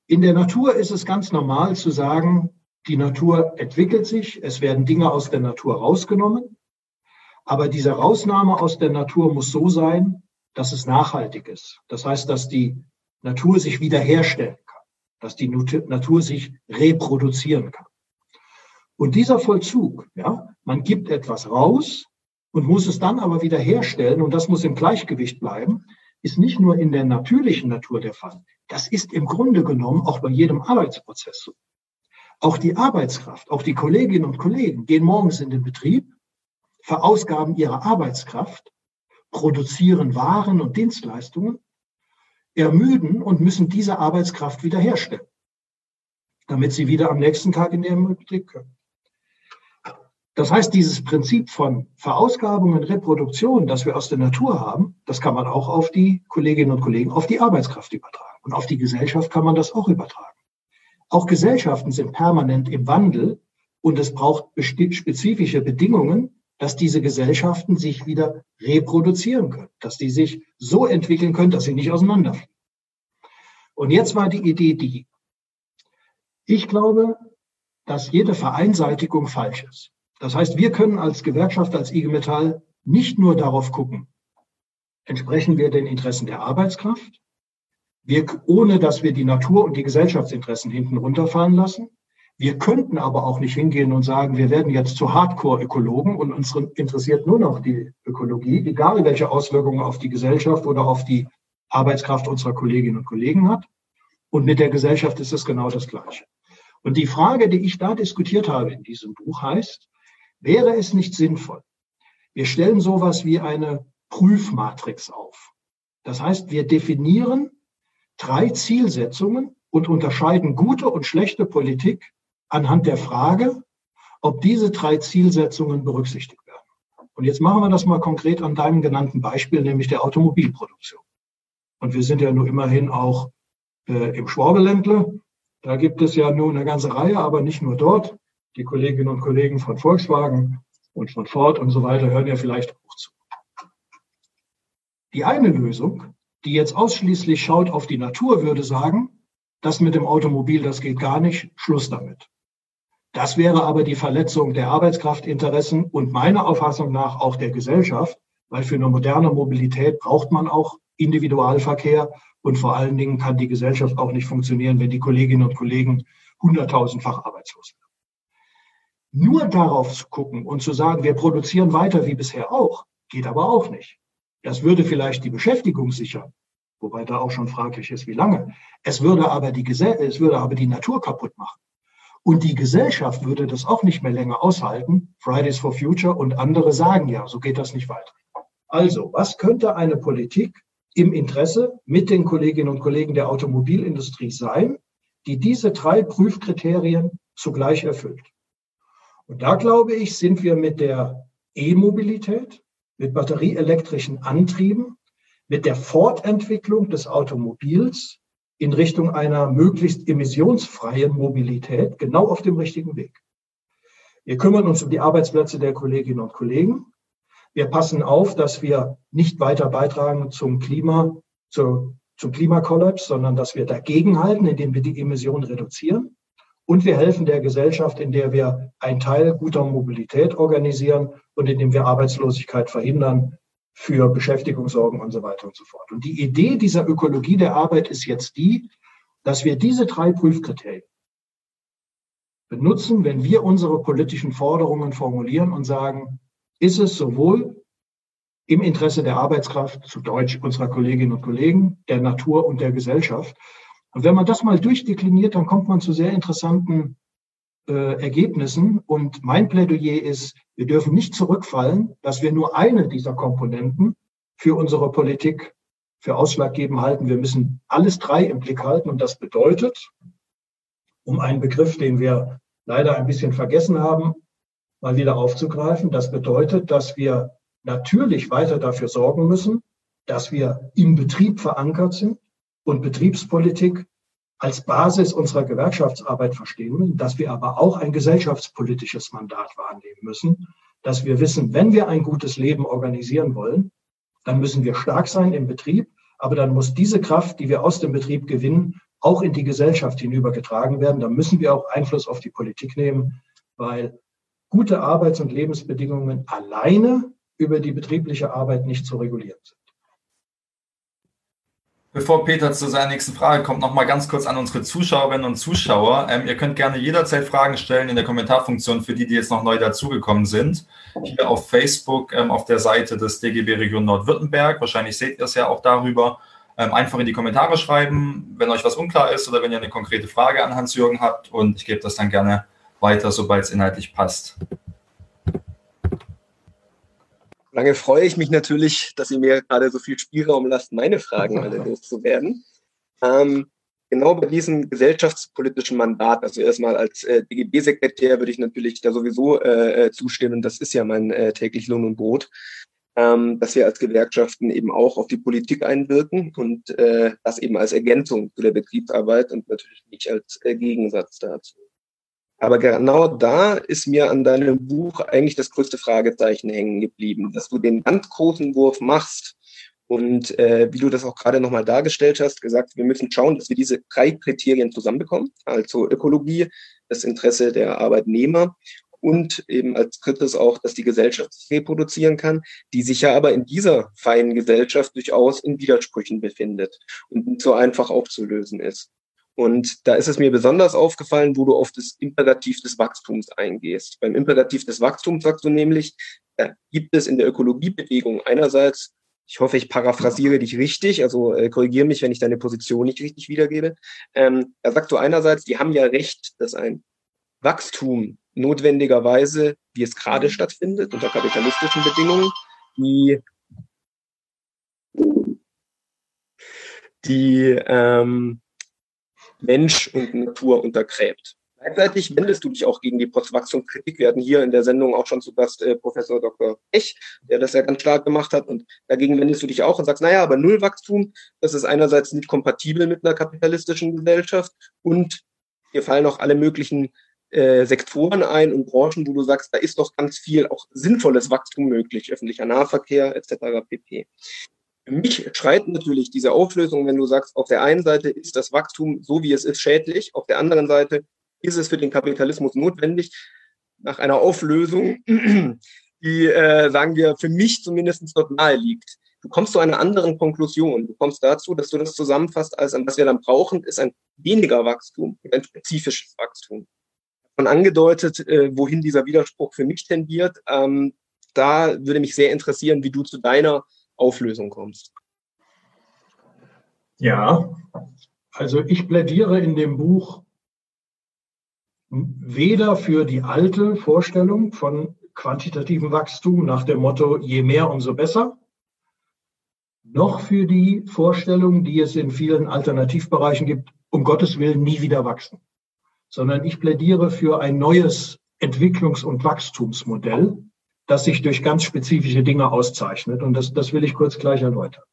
[SPEAKER 4] In der Natur ist es ganz normal zu sagen, die Natur entwickelt sich, es werden Dinge aus der Natur rausgenommen, aber diese Rausnahme aus der Natur muss so sein, dass es nachhaltig ist. Das heißt, dass die Natur sich wiederherstellen kann, dass die Natur sich reproduzieren kann. Und dieser Vollzug, ja, man gibt etwas raus und muss es dann aber wiederherstellen und das muss im Gleichgewicht bleiben, ist nicht nur in der natürlichen Natur der Fall. Das ist im Grunde genommen auch bei jedem Arbeitsprozess so. Auch die Arbeitskraft, auch die Kolleginnen und Kollegen gehen morgens in den Betrieb, verausgaben ihre Arbeitskraft, produzieren Waren und Dienstleistungen ermüden und müssen diese Arbeitskraft wiederherstellen, damit sie wieder am nächsten Tag in ihrem Betrieb können. Das heißt, dieses Prinzip von Verausgabung und Reproduktion, das wir aus der Natur haben, das kann man auch auf die Kolleginnen und Kollegen, auf die Arbeitskraft übertragen. Und auf die Gesellschaft kann man das auch übertragen. Auch Gesellschaften sind permanent im Wandel und es braucht spezifische Bedingungen, dass diese Gesellschaften sich wieder reproduzieren können, dass die sich so entwickeln können, dass sie nicht auseinanderfliegen. Und jetzt war die Idee die, ich glaube, dass jede Vereinseitigung falsch ist. Das heißt, wir können als Gewerkschaft, als IG Metall nicht nur darauf gucken, entsprechen wir den Interessen der Arbeitskraft, wir, ohne dass wir die Natur- und die Gesellschaftsinteressen hinten runterfallen lassen. Wir könnten aber auch nicht hingehen und sagen, wir werden jetzt zu Hardcore-Ökologen und uns interessiert nur noch die Ökologie, egal welche Auswirkungen auf die Gesellschaft oder auf die Arbeitskraft unserer Kolleginnen und Kollegen hat. Und mit der Gesellschaft ist es genau das Gleiche. Und die Frage, die ich da diskutiert habe in diesem Buch heißt, wäre es nicht sinnvoll? Wir stellen sowas wie eine Prüfmatrix auf. Das heißt, wir definieren drei Zielsetzungen und unterscheiden gute und schlechte Politik anhand der Frage, ob diese drei Zielsetzungen berücksichtigt werden. Und jetzt machen wir das mal konkret an deinem genannten Beispiel, nämlich der Automobilproduktion. Und wir sind ja nur immerhin auch äh, im Schwabeländle. Da gibt es ja nur eine ganze Reihe, aber nicht nur dort. Die Kolleginnen und Kollegen von Volkswagen und von Ford und so weiter hören ja vielleicht auch zu. Die eine Lösung, die jetzt ausschließlich schaut auf die Natur, würde sagen, das mit dem Automobil, das geht gar nicht, Schluss damit. Das wäre aber die Verletzung der Arbeitskraftinteressen und meiner Auffassung nach auch der Gesellschaft, weil für eine moderne Mobilität braucht man auch Individualverkehr und vor allen Dingen kann die Gesellschaft auch nicht funktionieren, wenn die Kolleginnen und Kollegen hunderttausendfach arbeitslos werden. Nur darauf zu gucken und zu sagen, wir produzieren weiter wie bisher auch, geht aber auch nicht. Das würde vielleicht die Beschäftigung sichern, wobei da auch schon fraglich ist, wie lange. Es würde aber die, Gesell es würde aber die Natur kaputt machen. Und die Gesellschaft würde das auch nicht mehr länger aushalten. Fridays for Future und andere sagen ja, so geht das nicht weiter. Also, was könnte eine Politik im Interesse mit den Kolleginnen und Kollegen der Automobilindustrie sein, die diese drei Prüfkriterien zugleich erfüllt? Und da glaube ich, sind wir mit der E-Mobilität, mit batterieelektrischen Antrieben, mit der Fortentwicklung des Automobils in Richtung einer möglichst emissionsfreien Mobilität genau auf dem richtigen Weg. Wir kümmern uns um die Arbeitsplätze der Kolleginnen und Kollegen. Wir passen auf, dass wir nicht weiter beitragen zum Klima, zu, zum Klimakollaps, sondern dass wir dagegenhalten, indem wir die Emissionen reduzieren. Und wir helfen der Gesellschaft, in der wir einen Teil guter Mobilität organisieren und indem wir Arbeitslosigkeit verhindern, für Beschäftigung sorgen und so weiter und so fort. Und die Idee dieser Ökologie der Arbeit ist jetzt die, dass wir diese drei Prüfkriterien benutzen, wenn wir unsere politischen Forderungen formulieren und sagen, ist es sowohl im Interesse der Arbeitskraft, zu Deutsch unserer Kolleginnen und Kollegen, der Natur und der Gesellschaft. Und wenn man das mal durchdekliniert, dann kommt man zu sehr interessanten äh, Ergebnissen. Und mein Plädoyer ist, wir dürfen nicht zurückfallen, dass wir nur eine dieser Komponenten für unsere Politik für ausschlaggebend halten. Wir müssen alles drei im Blick halten. Und das bedeutet, um einen Begriff, den wir leider ein bisschen vergessen haben, mal wieder aufzugreifen, das bedeutet, dass wir natürlich weiter dafür sorgen müssen, dass wir im Betrieb verankert sind und Betriebspolitik als Basis unserer Gewerkschaftsarbeit verstehen, dass wir aber auch ein gesellschaftspolitisches Mandat wahrnehmen müssen, dass wir wissen, wenn wir ein gutes Leben organisieren wollen, dann müssen wir stark sein im Betrieb, aber dann muss diese Kraft, die wir aus dem Betrieb gewinnen, auch in die Gesellschaft hinübergetragen werden. Da müssen wir auch Einfluss auf die Politik nehmen, weil gute Arbeits- und Lebensbedingungen alleine über die betriebliche Arbeit nicht zu regulieren sind.
[SPEAKER 2] Bevor Peter zu seiner nächsten Frage kommt, noch mal ganz kurz an unsere Zuschauerinnen und Zuschauer. Ähm, ihr könnt gerne jederzeit Fragen stellen in der Kommentarfunktion für die, die jetzt noch neu dazugekommen sind. Hier auf Facebook ähm, auf der Seite des DGB Region Nordwürttemberg. Wahrscheinlich seht ihr es ja auch darüber. Ähm, einfach in die Kommentare schreiben, wenn euch was unklar ist oder wenn ihr eine konkrete Frage an Hans-Jürgen habt. Und ich gebe das dann gerne weiter, sobald es inhaltlich passt.
[SPEAKER 3] Lange freue ich mich natürlich, dass ihr mir gerade so viel Spielraum lasst, meine Fragen alle loszuwerden. Ähm, genau bei diesem gesellschaftspolitischen Mandat, also erstmal als äh, DGB-Sekretär würde ich natürlich da sowieso äh, äh, zustimmen, das ist ja mein äh, täglich Lohn und Brot, ähm, dass wir als Gewerkschaften eben auch auf die Politik einwirken und äh, das eben als Ergänzung zu der Betriebsarbeit und natürlich nicht als äh, Gegensatz dazu. Aber genau da ist mir an deinem Buch eigentlich das größte Fragezeichen hängen geblieben, dass du den ganz großen Wurf machst und äh, wie du das auch gerade nochmal dargestellt hast, gesagt, wir müssen schauen, dass wir diese drei Kriterien zusammenbekommen, also Ökologie, das Interesse der Arbeitnehmer und eben als drittes auch, dass die Gesellschaft sich reproduzieren kann, die sich ja aber in dieser feinen Gesellschaft durchaus in Widersprüchen befindet und nicht so einfach aufzulösen ist. Und da ist es mir besonders aufgefallen, wo du auf das Imperativ des Wachstums eingehst. Beim Imperativ des Wachstums sagst du nämlich, da gibt es in der Ökologiebewegung einerseits, ich hoffe, ich paraphrasiere dich richtig, also äh, korrigiere mich, wenn ich deine Position nicht richtig wiedergebe. Ähm, da sagst du einerseits, die haben ja recht, dass ein Wachstum notwendigerweise, wie es gerade stattfindet, unter kapitalistischen Bedingungen, die die ähm, Mensch und Natur untergräbt. Gleichzeitig wendest du dich auch gegen die Postwachstumskritik. Wir hatten hier in der Sendung auch schon zu Gast äh, Professor Dr. Ech, der das ja ganz stark gemacht hat. Und dagegen wendest du dich auch und sagst, naja, aber Nullwachstum, das ist einerseits nicht kompatibel mit einer kapitalistischen Gesellschaft und hier fallen auch alle möglichen äh, Sektoren ein und Branchen, wo du sagst, da ist doch ganz viel auch sinnvolles Wachstum möglich, öffentlicher Nahverkehr etc. pp. Mich schreit natürlich diese Auflösung, wenn du sagst, auf der einen Seite ist das Wachstum so wie es ist schädlich, auf der anderen Seite ist es für den Kapitalismus notwendig, nach einer Auflösung, die, äh, sagen wir, für mich zumindest dort nahe liegt. Du kommst zu einer anderen Konklusion. Du kommst dazu, dass du das zusammenfasst, als was wir dann brauchen, ist ein weniger Wachstum, ein spezifisches Wachstum. Von angedeutet, äh, wohin dieser Widerspruch für mich tendiert. Ähm, da würde mich sehr interessieren, wie du zu deiner Auflösung kommst.
[SPEAKER 4] Ja, also ich plädiere in dem Buch weder für die alte Vorstellung von quantitativem Wachstum nach dem Motto, je mehr, umso besser, noch für die Vorstellung, die es in vielen Alternativbereichen gibt, um Gottes Willen nie wieder wachsen, sondern ich plädiere für ein neues Entwicklungs- und Wachstumsmodell, das sich durch ganz spezifische Dinge auszeichnet. Und das, das will ich kurz gleich erläutern.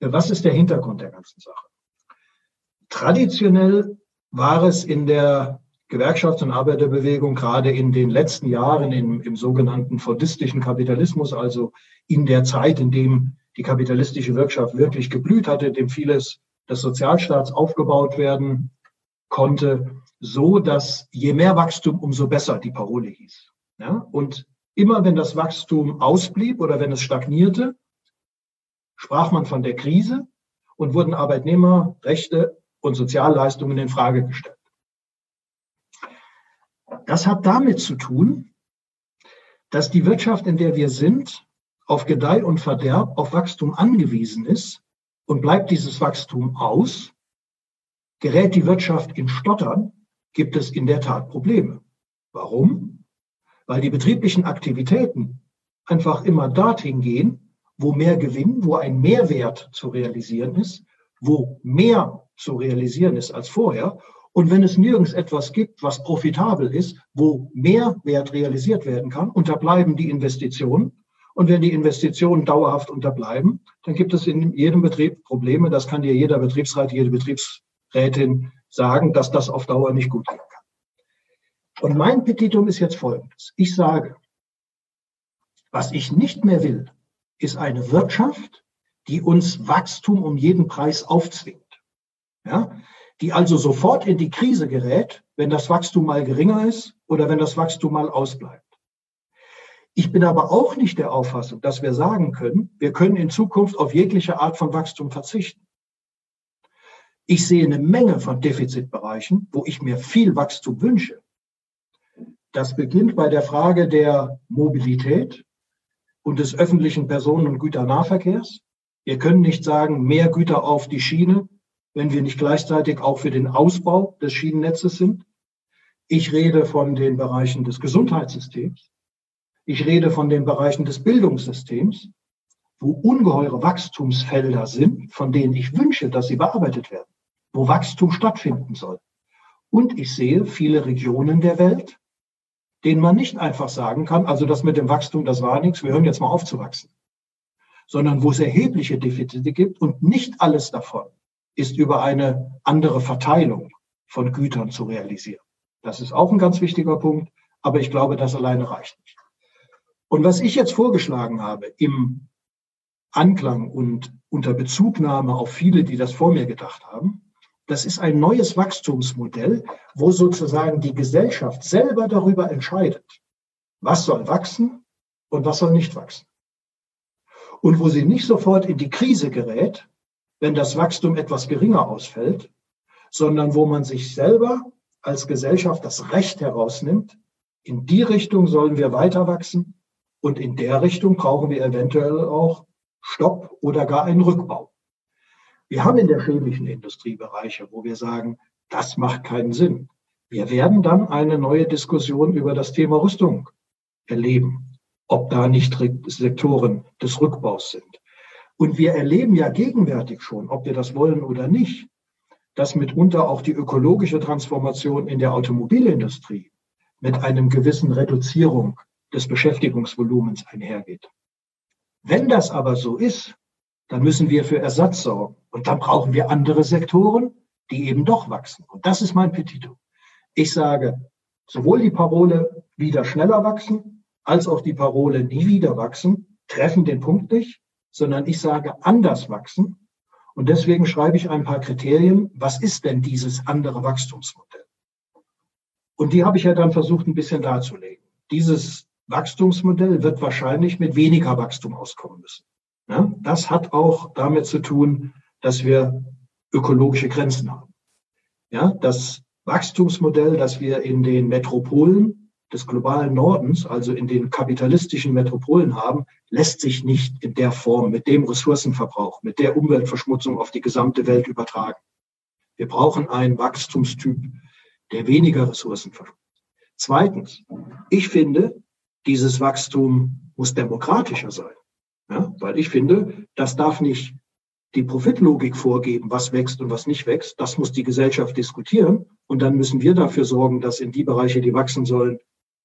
[SPEAKER 4] Was ist der Hintergrund der ganzen Sache? Traditionell war es in der Gewerkschafts- und Arbeiterbewegung gerade in den letzten Jahren im, im sogenannten fordistischen Kapitalismus, also in der Zeit, in dem die kapitalistische Wirtschaft wirklich geblüht hatte, dem vieles des Sozialstaats aufgebaut werden konnte, so dass je mehr Wachstum, umso besser die Parole hieß. Ja? Und immer wenn das Wachstum ausblieb oder wenn es stagnierte, sprach man von der Krise und wurden Arbeitnehmerrechte und Sozialleistungen in Frage gestellt. Das hat damit zu tun, dass die Wirtschaft, in der wir sind, auf Gedeih und Verderb, auf Wachstum angewiesen ist und bleibt dieses Wachstum aus, gerät die Wirtschaft in Stottern, gibt es in der Tat Probleme. Warum? Weil die betrieblichen Aktivitäten einfach immer dorthin gehen, wo mehr Gewinn, wo ein Mehrwert zu realisieren ist, wo mehr zu realisieren ist als vorher und wenn es nirgends etwas gibt, was profitabel ist, wo mehr Wert realisiert werden kann, unterbleiben die Investitionen. Und wenn die Investitionen dauerhaft unterbleiben, dann gibt es in jedem Betrieb Probleme. Das kann dir jeder Betriebsrat, jede Betriebsrätin sagen, dass das auf Dauer nicht gut kann. Und mein Petitum ist jetzt folgendes. Ich sage, was ich nicht mehr will, ist eine Wirtschaft, die uns Wachstum um jeden Preis aufzwingt. Ja? die also sofort in die Krise gerät, wenn das Wachstum mal geringer ist oder wenn das Wachstum mal ausbleibt. Ich bin aber auch nicht der Auffassung, dass wir sagen können, wir können in Zukunft auf jegliche Art von Wachstum verzichten. Ich sehe eine Menge von Defizitbereichen, wo ich mir viel Wachstum wünsche. Das beginnt bei der Frage der Mobilität und des öffentlichen Personen- und Güternahverkehrs. Wir können nicht sagen, mehr Güter auf die Schiene, wenn wir nicht gleichzeitig auch für den Ausbau des Schienennetzes sind. Ich rede von den Bereichen des Gesundheitssystems. Ich rede von den Bereichen des Bildungssystems, wo ungeheure Wachstumsfelder sind, von denen ich wünsche, dass sie bearbeitet werden, wo Wachstum stattfinden soll. Und ich sehe viele Regionen der Welt, denen man nicht einfach sagen kann, also das mit dem Wachstum, das war nichts, wir hören jetzt mal auf zu wachsen, sondern wo es erhebliche Defizite gibt und nicht alles davon ist über eine andere Verteilung von Gütern zu realisieren. Das ist auch ein ganz wichtiger Punkt, aber ich glaube, das alleine reicht nicht. Und was ich jetzt vorgeschlagen habe im Anklang und unter Bezugnahme auf viele, die das vor mir gedacht haben, das ist ein neues Wachstumsmodell, wo sozusagen die Gesellschaft selber darüber entscheidet, was soll wachsen und was soll nicht wachsen. Und wo sie nicht sofort in die Krise gerät, wenn das Wachstum etwas geringer ausfällt, sondern wo man sich selber als Gesellschaft das Recht herausnimmt, in die Richtung sollen wir weiter wachsen und in der Richtung brauchen wir eventuell auch Stopp oder gar einen Rückbau. Wir haben in der chemischen Industrie Bereiche, wo wir sagen, das macht keinen Sinn. Wir werden dann eine neue Diskussion über das Thema Rüstung erleben, ob da nicht Sektoren des Rückbaus sind. Und wir erleben ja gegenwärtig schon, ob wir das wollen oder nicht, dass mitunter auch die ökologische Transformation in der Automobilindustrie mit einem gewissen Reduzierung des Beschäftigungsvolumens einhergeht. Wenn das aber so ist, dann müssen wir für Ersatz sorgen. Und dann brauchen wir andere Sektoren, die eben doch wachsen. Und das ist mein Petito. Ich sage, sowohl die Parole wieder schneller wachsen, als auch die Parole nie wieder wachsen, treffen den Punkt nicht, sondern ich sage anders wachsen. Und deswegen schreibe ich ein paar Kriterien. Was ist denn dieses andere Wachstumsmodell? Und die habe ich ja dann versucht, ein bisschen darzulegen. Dieses Wachstumsmodell wird wahrscheinlich mit weniger Wachstum auskommen müssen. Ja, das hat auch damit zu tun, dass wir ökologische Grenzen haben. Ja, das Wachstumsmodell, das wir in den Metropolen des globalen Nordens, also in den kapitalistischen Metropolen haben, lässt sich nicht in der Form, mit dem Ressourcenverbrauch, mit der Umweltverschmutzung auf die gesamte Welt übertragen. Wir brauchen einen Wachstumstyp, der weniger Ressourcen verschmutzt. Zweitens, ich finde, dieses Wachstum muss demokratischer sein. Ja, weil ich finde, das darf nicht die Profitlogik vorgeben, was wächst und was nicht wächst. Das muss die Gesellschaft diskutieren. Und dann müssen wir dafür sorgen, dass in die Bereiche, die wachsen sollen,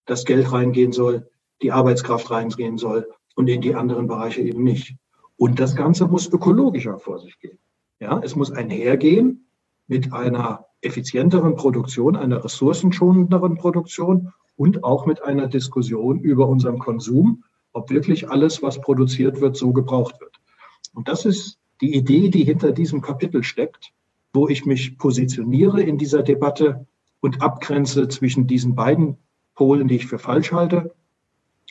[SPEAKER 4] das Geld reingehen soll, die Arbeitskraft reingehen soll und in die anderen Bereiche eben nicht. Und das Ganze muss ökologischer vor sich gehen. Ja, es muss einhergehen mit einer effizienteren Produktion, einer ressourcenschonenderen Produktion und auch mit einer Diskussion über unseren Konsum, ob wirklich alles, was produziert wird, so gebraucht wird. Und das ist die Idee, die hinter diesem Kapitel steckt, wo ich mich positioniere in dieser Debatte und abgrenze zwischen diesen beiden Polen, die ich für falsch halte.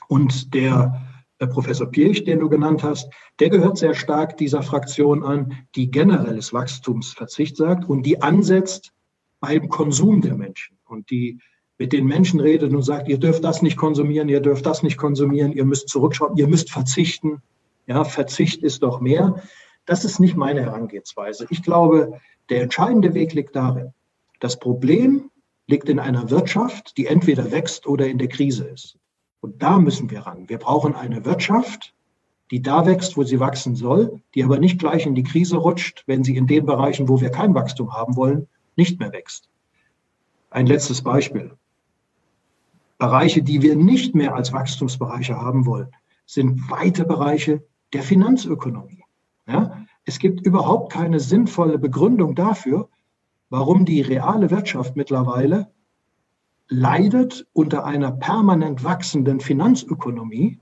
[SPEAKER 4] Und der äh, Professor Pirch, den du genannt hast, der gehört sehr stark dieser Fraktion an, die generelles Wachstumsverzicht sagt und die ansetzt beim Konsum der Menschen und die mit den Menschen redet und sagt, ihr dürft das nicht konsumieren, ihr dürft das nicht konsumieren, ihr müsst zurückschauen, ihr müsst verzichten. Ja, Verzicht ist doch mehr. Das ist nicht meine Herangehensweise. Ich glaube, der entscheidende Weg liegt darin, das Problem liegt in einer Wirtschaft, die entweder wächst oder in der Krise ist. Und da müssen wir ran. Wir brauchen eine Wirtschaft, die da wächst, wo sie wachsen soll, die aber nicht gleich in die Krise rutscht, wenn sie in den Bereichen, wo wir kein Wachstum haben wollen, nicht mehr wächst. Ein letztes Beispiel. Bereiche, die wir nicht mehr als Wachstumsbereiche haben wollen, sind weite Bereiche der Finanzökonomie. Ja? Es gibt überhaupt keine sinnvolle Begründung dafür, warum die reale Wirtschaft mittlerweile leidet unter einer permanent wachsenden Finanzökonomie,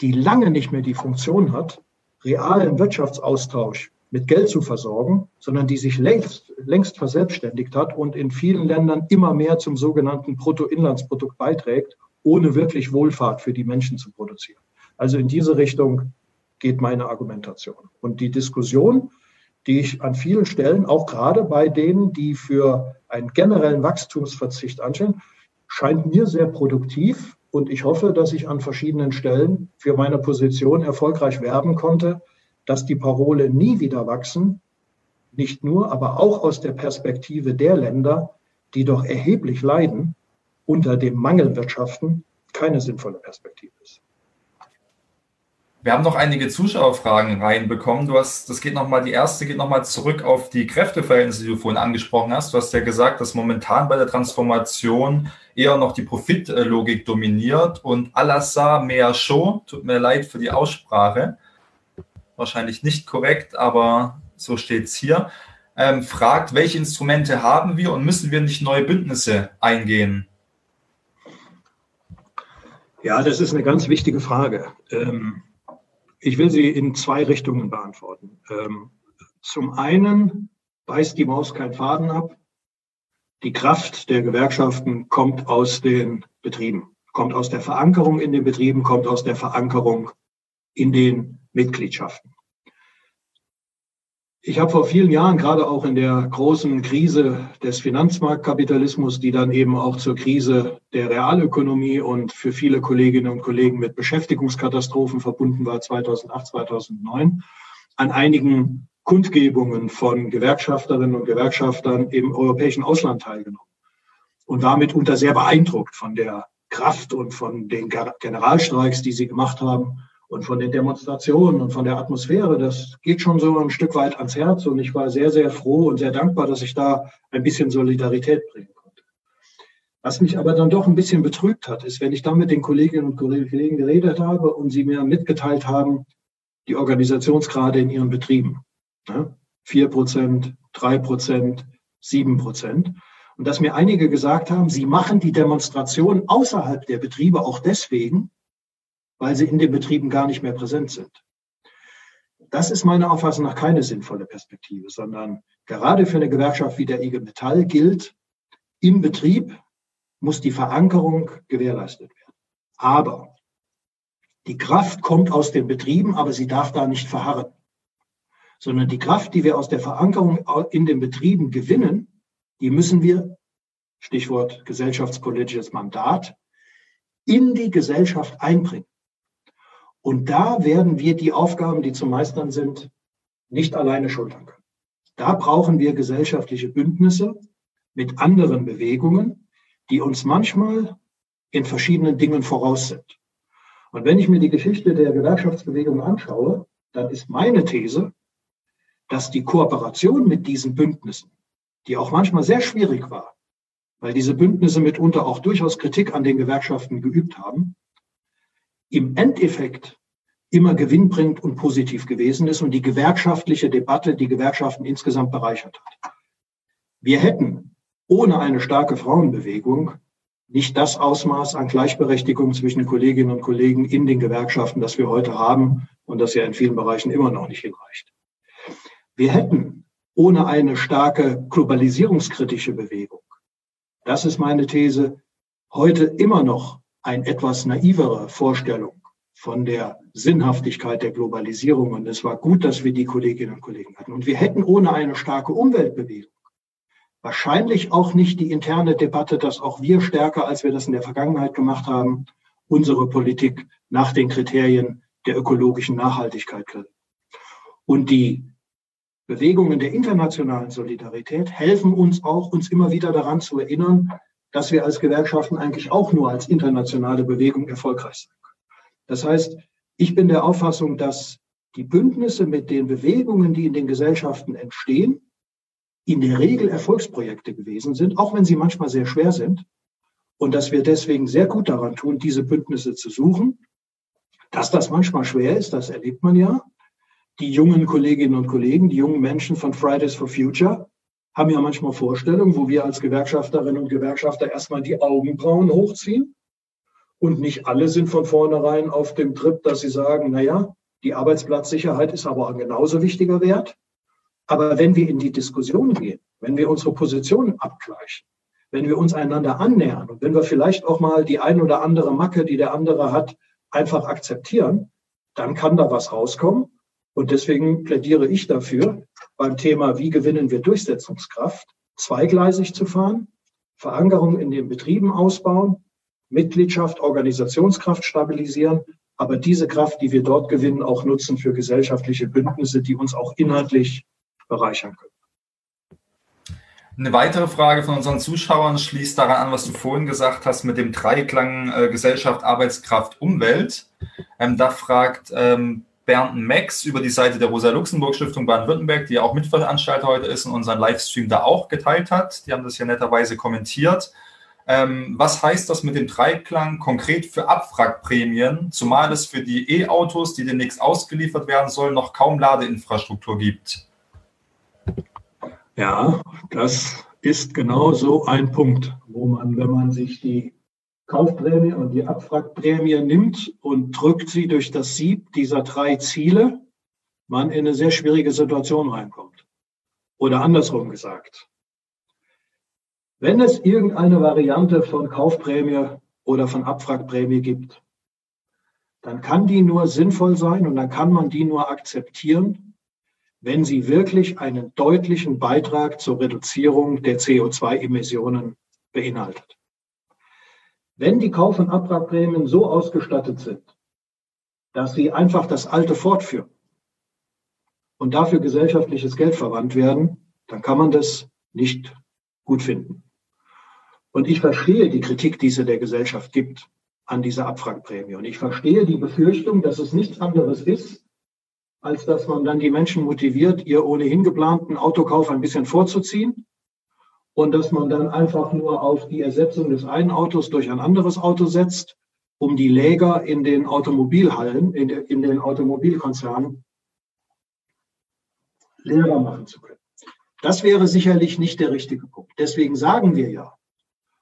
[SPEAKER 4] die lange nicht mehr die Funktion hat, realen Wirtschaftsaustausch mit Geld zu versorgen, sondern die sich längst, längst verselbstständigt hat und in vielen Ländern immer mehr zum sogenannten Bruttoinlandsprodukt beiträgt, ohne wirklich Wohlfahrt für die Menschen zu produzieren. Also in diese Richtung geht meine Argumentation. Und die Diskussion, die ich an vielen Stellen, auch gerade bei denen, die für einen generellen Wachstumsverzicht anstellen, scheint mir sehr produktiv. Und ich hoffe, dass ich an verschiedenen Stellen für meine Position erfolgreich werben konnte, dass die Parole nie wieder wachsen, nicht nur, aber auch aus der Perspektive der Länder, die doch erheblich leiden unter dem Mangelwirtschaften, keine sinnvolle Perspektive ist.
[SPEAKER 2] Wir haben noch einige Zuschauerfragen reinbekommen. Du hast, das geht nochmal, die erste geht nochmal zurück auf die Kräfteverhältnisse, die du vorhin angesprochen hast. Du hast ja gesagt, dass momentan bei der Transformation eher noch die Profitlogik dominiert und Alassar mehr Show. Tut mir leid für die Aussprache. Wahrscheinlich nicht korrekt, aber so steht es hier. Ähm, fragt, welche Instrumente haben wir und müssen wir nicht neue Bündnisse eingehen?
[SPEAKER 4] Ja, das ist eine ganz wichtige Frage. Ähm, ich will sie in zwei Richtungen beantworten. Ähm, zum einen beißt die Maus keinen Faden ab. Die Kraft der Gewerkschaften kommt aus den Betrieben, kommt aus der Verankerung in den Betrieben, kommt aus der Verankerung in den Mitgliedschaften. Ich habe vor vielen Jahren, gerade auch in der großen Krise des Finanzmarktkapitalismus, die dann eben auch zur Krise der Realökonomie und für viele Kolleginnen und Kollegen mit Beschäftigungskatastrophen verbunden war, 2008, 2009, an einigen Kundgebungen von Gewerkschafterinnen und Gewerkschaftern im europäischen Ausland teilgenommen und war mitunter sehr beeindruckt von der Kraft und von den Generalstreiks, die sie gemacht haben und von den Demonstrationen und von der Atmosphäre, das geht schon so ein Stück weit ans Herz. Und ich war sehr, sehr froh und sehr dankbar, dass ich da ein bisschen Solidarität bringen konnte. Was mich aber dann doch ein bisschen betrübt hat, ist, wenn ich da mit den Kolleginnen und Kollegen geredet habe und sie mir mitgeteilt haben, die Organisationsgrade in ihren Betrieben. Vier Prozent, drei Prozent, sieben Prozent. Und dass mir einige gesagt haben, sie machen die Demonstration außerhalb der Betriebe auch deswegen, weil sie in den Betrieben gar nicht mehr präsent sind. Das ist meiner Auffassung nach keine sinnvolle Perspektive, sondern gerade für eine Gewerkschaft wie der IG Metall gilt, im Betrieb muss die Verankerung gewährleistet werden. Aber die Kraft kommt aus den Betrieben, aber sie darf da nicht verharren, sondern die Kraft, die wir aus der Verankerung in den Betrieben gewinnen, die müssen wir, Stichwort gesellschaftspolitisches Mandat, in die Gesellschaft einbringen. Und da werden wir die Aufgaben, die zu meistern sind, nicht alleine schultern können. Da brauchen wir gesellschaftliche Bündnisse mit anderen Bewegungen, die uns manchmal in verschiedenen Dingen voraus sind. Und wenn ich mir die Geschichte der Gewerkschaftsbewegung anschaue, dann ist meine These, dass die Kooperation mit diesen Bündnissen, die auch manchmal sehr schwierig war, weil diese Bündnisse mitunter auch durchaus Kritik an den Gewerkschaften geübt haben, im Endeffekt immer gewinnbringend und positiv gewesen ist und die gewerkschaftliche Debatte die Gewerkschaften insgesamt bereichert hat. Wir hätten ohne eine starke Frauenbewegung nicht das Ausmaß an Gleichberechtigung zwischen Kolleginnen und Kollegen in den Gewerkschaften, das wir heute haben und das ja in vielen Bereichen immer noch nicht hinreicht. Wir hätten ohne eine starke globalisierungskritische Bewegung, das ist meine These, heute immer noch ein etwas naivere Vorstellung von der Sinnhaftigkeit der Globalisierung. Und es war gut, dass wir die Kolleginnen und Kollegen hatten. Und wir hätten ohne eine starke Umweltbewegung wahrscheinlich auch nicht die interne Debatte, dass auch wir stärker, als wir das in der Vergangenheit gemacht haben, unsere Politik nach den Kriterien der ökologischen Nachhaltigkeit kriegen. Und die Bewegungen der internationalen Solidarität helfen uns auch, uns immer wieder daran zu erinnern, dass wir als Gewerkschaften eigentlich auch nur als internationale Bewegung erfolgreich sein können. Das heißt, ich bin der Auffassung, dass die Bündnisse mit den Bewegungen, die in den Gesellschaften entstehen, in der Regel Erfolgsprojekte gewesen sind, auch wenn sie manchmal sehr schwer sind. Und dass wir deswegen sehr gut daran tun, diese Bündnisse zu suchen. Dass das manchmal schwer ist, das erlebt man ja. Die jungen Kolleginnen und Kollegen, die jungen Menschen von Fridays for Future, haben ja manchmal Vorstellungen, wo wir als Gewerkschafterinnen und Gewerkschafter erstmal die Augenbrauen hochziehen. Und nicht alle sind von vornherein auf dem Trip, dass sie sagen, naja, die Arbeitsplatzsicherheit ist aber ein genauso wichtiger Wert. Aber wenn wir in die Diskussion gehen, wenn wir unsere Positionen abgleichen, wenn wir uns einander annähern und wenn wir vielleicht auch mal die ein oder andere Macke, die der andere hat, einfach akzeptieren, dann kann da was rauskommen. Und deswegen plädiere ich dafür, beim Thema, wie gewinnen wir Durchsetzungskraft, zweigleisig zu fahren, Verankerung in den Betrieben ausbauen, Mitgliedschaft, Organisationskraft stabilisieren, aber diese Kraft, die wir dort gewinnen, auch nutzen für gesellschaftliche Bündnisse, die uns auch inhaltlich bereichern können.
[SPEAKER 2] Eine weitere Frage von unseren Zuschauern schließt daran an, was du vorhin gesagt hast mit dem Dreiklang äh, Gesellschaft, Arbeitskraft, Umwelt. Ähm, da fragt ähm, Bernd Max über die Seite der Rosa-Luxemburg-Stiftung Baden-Württemberg, die ja auch Mitveranstalter heute ist und unseren Livestream da auch geteilt hat. Die haben das ja netterweise kommentiert. Ähm, was heißt das mit dem Dreiklang konkret für Abwrackprämien, zumal es für die E-Autos, die demnächst ausgeliefert werden sollen, noch kaum Ladeinfrastruktur gibt?
[SPEAKER 4] Ja, das ist genau so ein Punkt, wo man, wenn man sich die Kaufprämie und die Abwrackprämie nimmt und drückt sie durch das Sieb dieser drei Ziele, man in eine sehr schwierige Situation reinkommt. Oder andersrum gesagt. Wenn es irgendeine Variante von Kaufprämie oder von Abwrackprämie gibt, dann kann die nur sinnvoll sein und dann kann man die nur akzeptieren, wenn sie wirklich einen deutlichen Beitrag zur Reduzierung der CO2-Emissionen beinhaltet. Wenn die Kauf- und Abwrackprämien so ausgestattet sind, dass sie einfach das Alte fortführen und dafür gesellschaftliches Geld verwandt werden, dann kann man das nicht gut finden. Und ich verstehe die Kritik, die es in der Gesellschaft gibt. an dieser Abwrackprämie. Und ich verstehe die Befürchtung, dass es nichts anderes ist, als dass man dann die Menschen motiviert, ihr ohnehin geplanten Autokauf ein bisschen vorzuziehen und dass man dann einfach nur auf die Ersetzung des einen Autos durch ein anderes Auto setzt, um die Läger in den Automobilhallen, in, in den Automobilkonzernen leerer machen zu können. Das wäre sicherlich nicht der richtige Punkt. Deswegen sagen wir ja,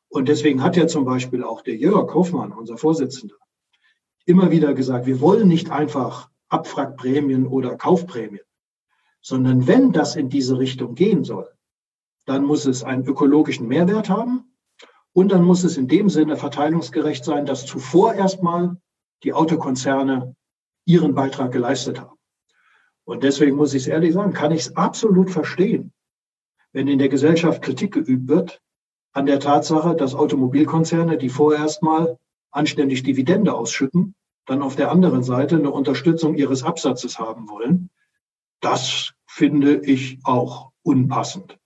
[SPEAKER 4] und deswegen hat ja zum Beispiel auch der Jörg Hoffmann, unser Vorsitzender, immer wieder gesagt, wir wollen nicht einfach Abwrackprämien oder Kaufprämien, sondern wenn das in diese Richtung gehen soll, dann muss es einen ökologischen Mehrwert haben und dann muss es in dem Sinne verteilungsgerecht sein, dass zuvor erstmal die Autokonzerne ihren Beitrag geleistet haben. Und deswegen muss ich es ehrlich sagen, kann ich es absolut verstehen, wenn in der Gesellschaft Kritik geübt wird, an der Tatsache, dass Automobilkonzerne, die vorerst mal anständig Dividende ausschütten, dann auf der anderen Seite eine Unterstützung ihres Absatzes haben wollen. Das finde ich auch unpassend.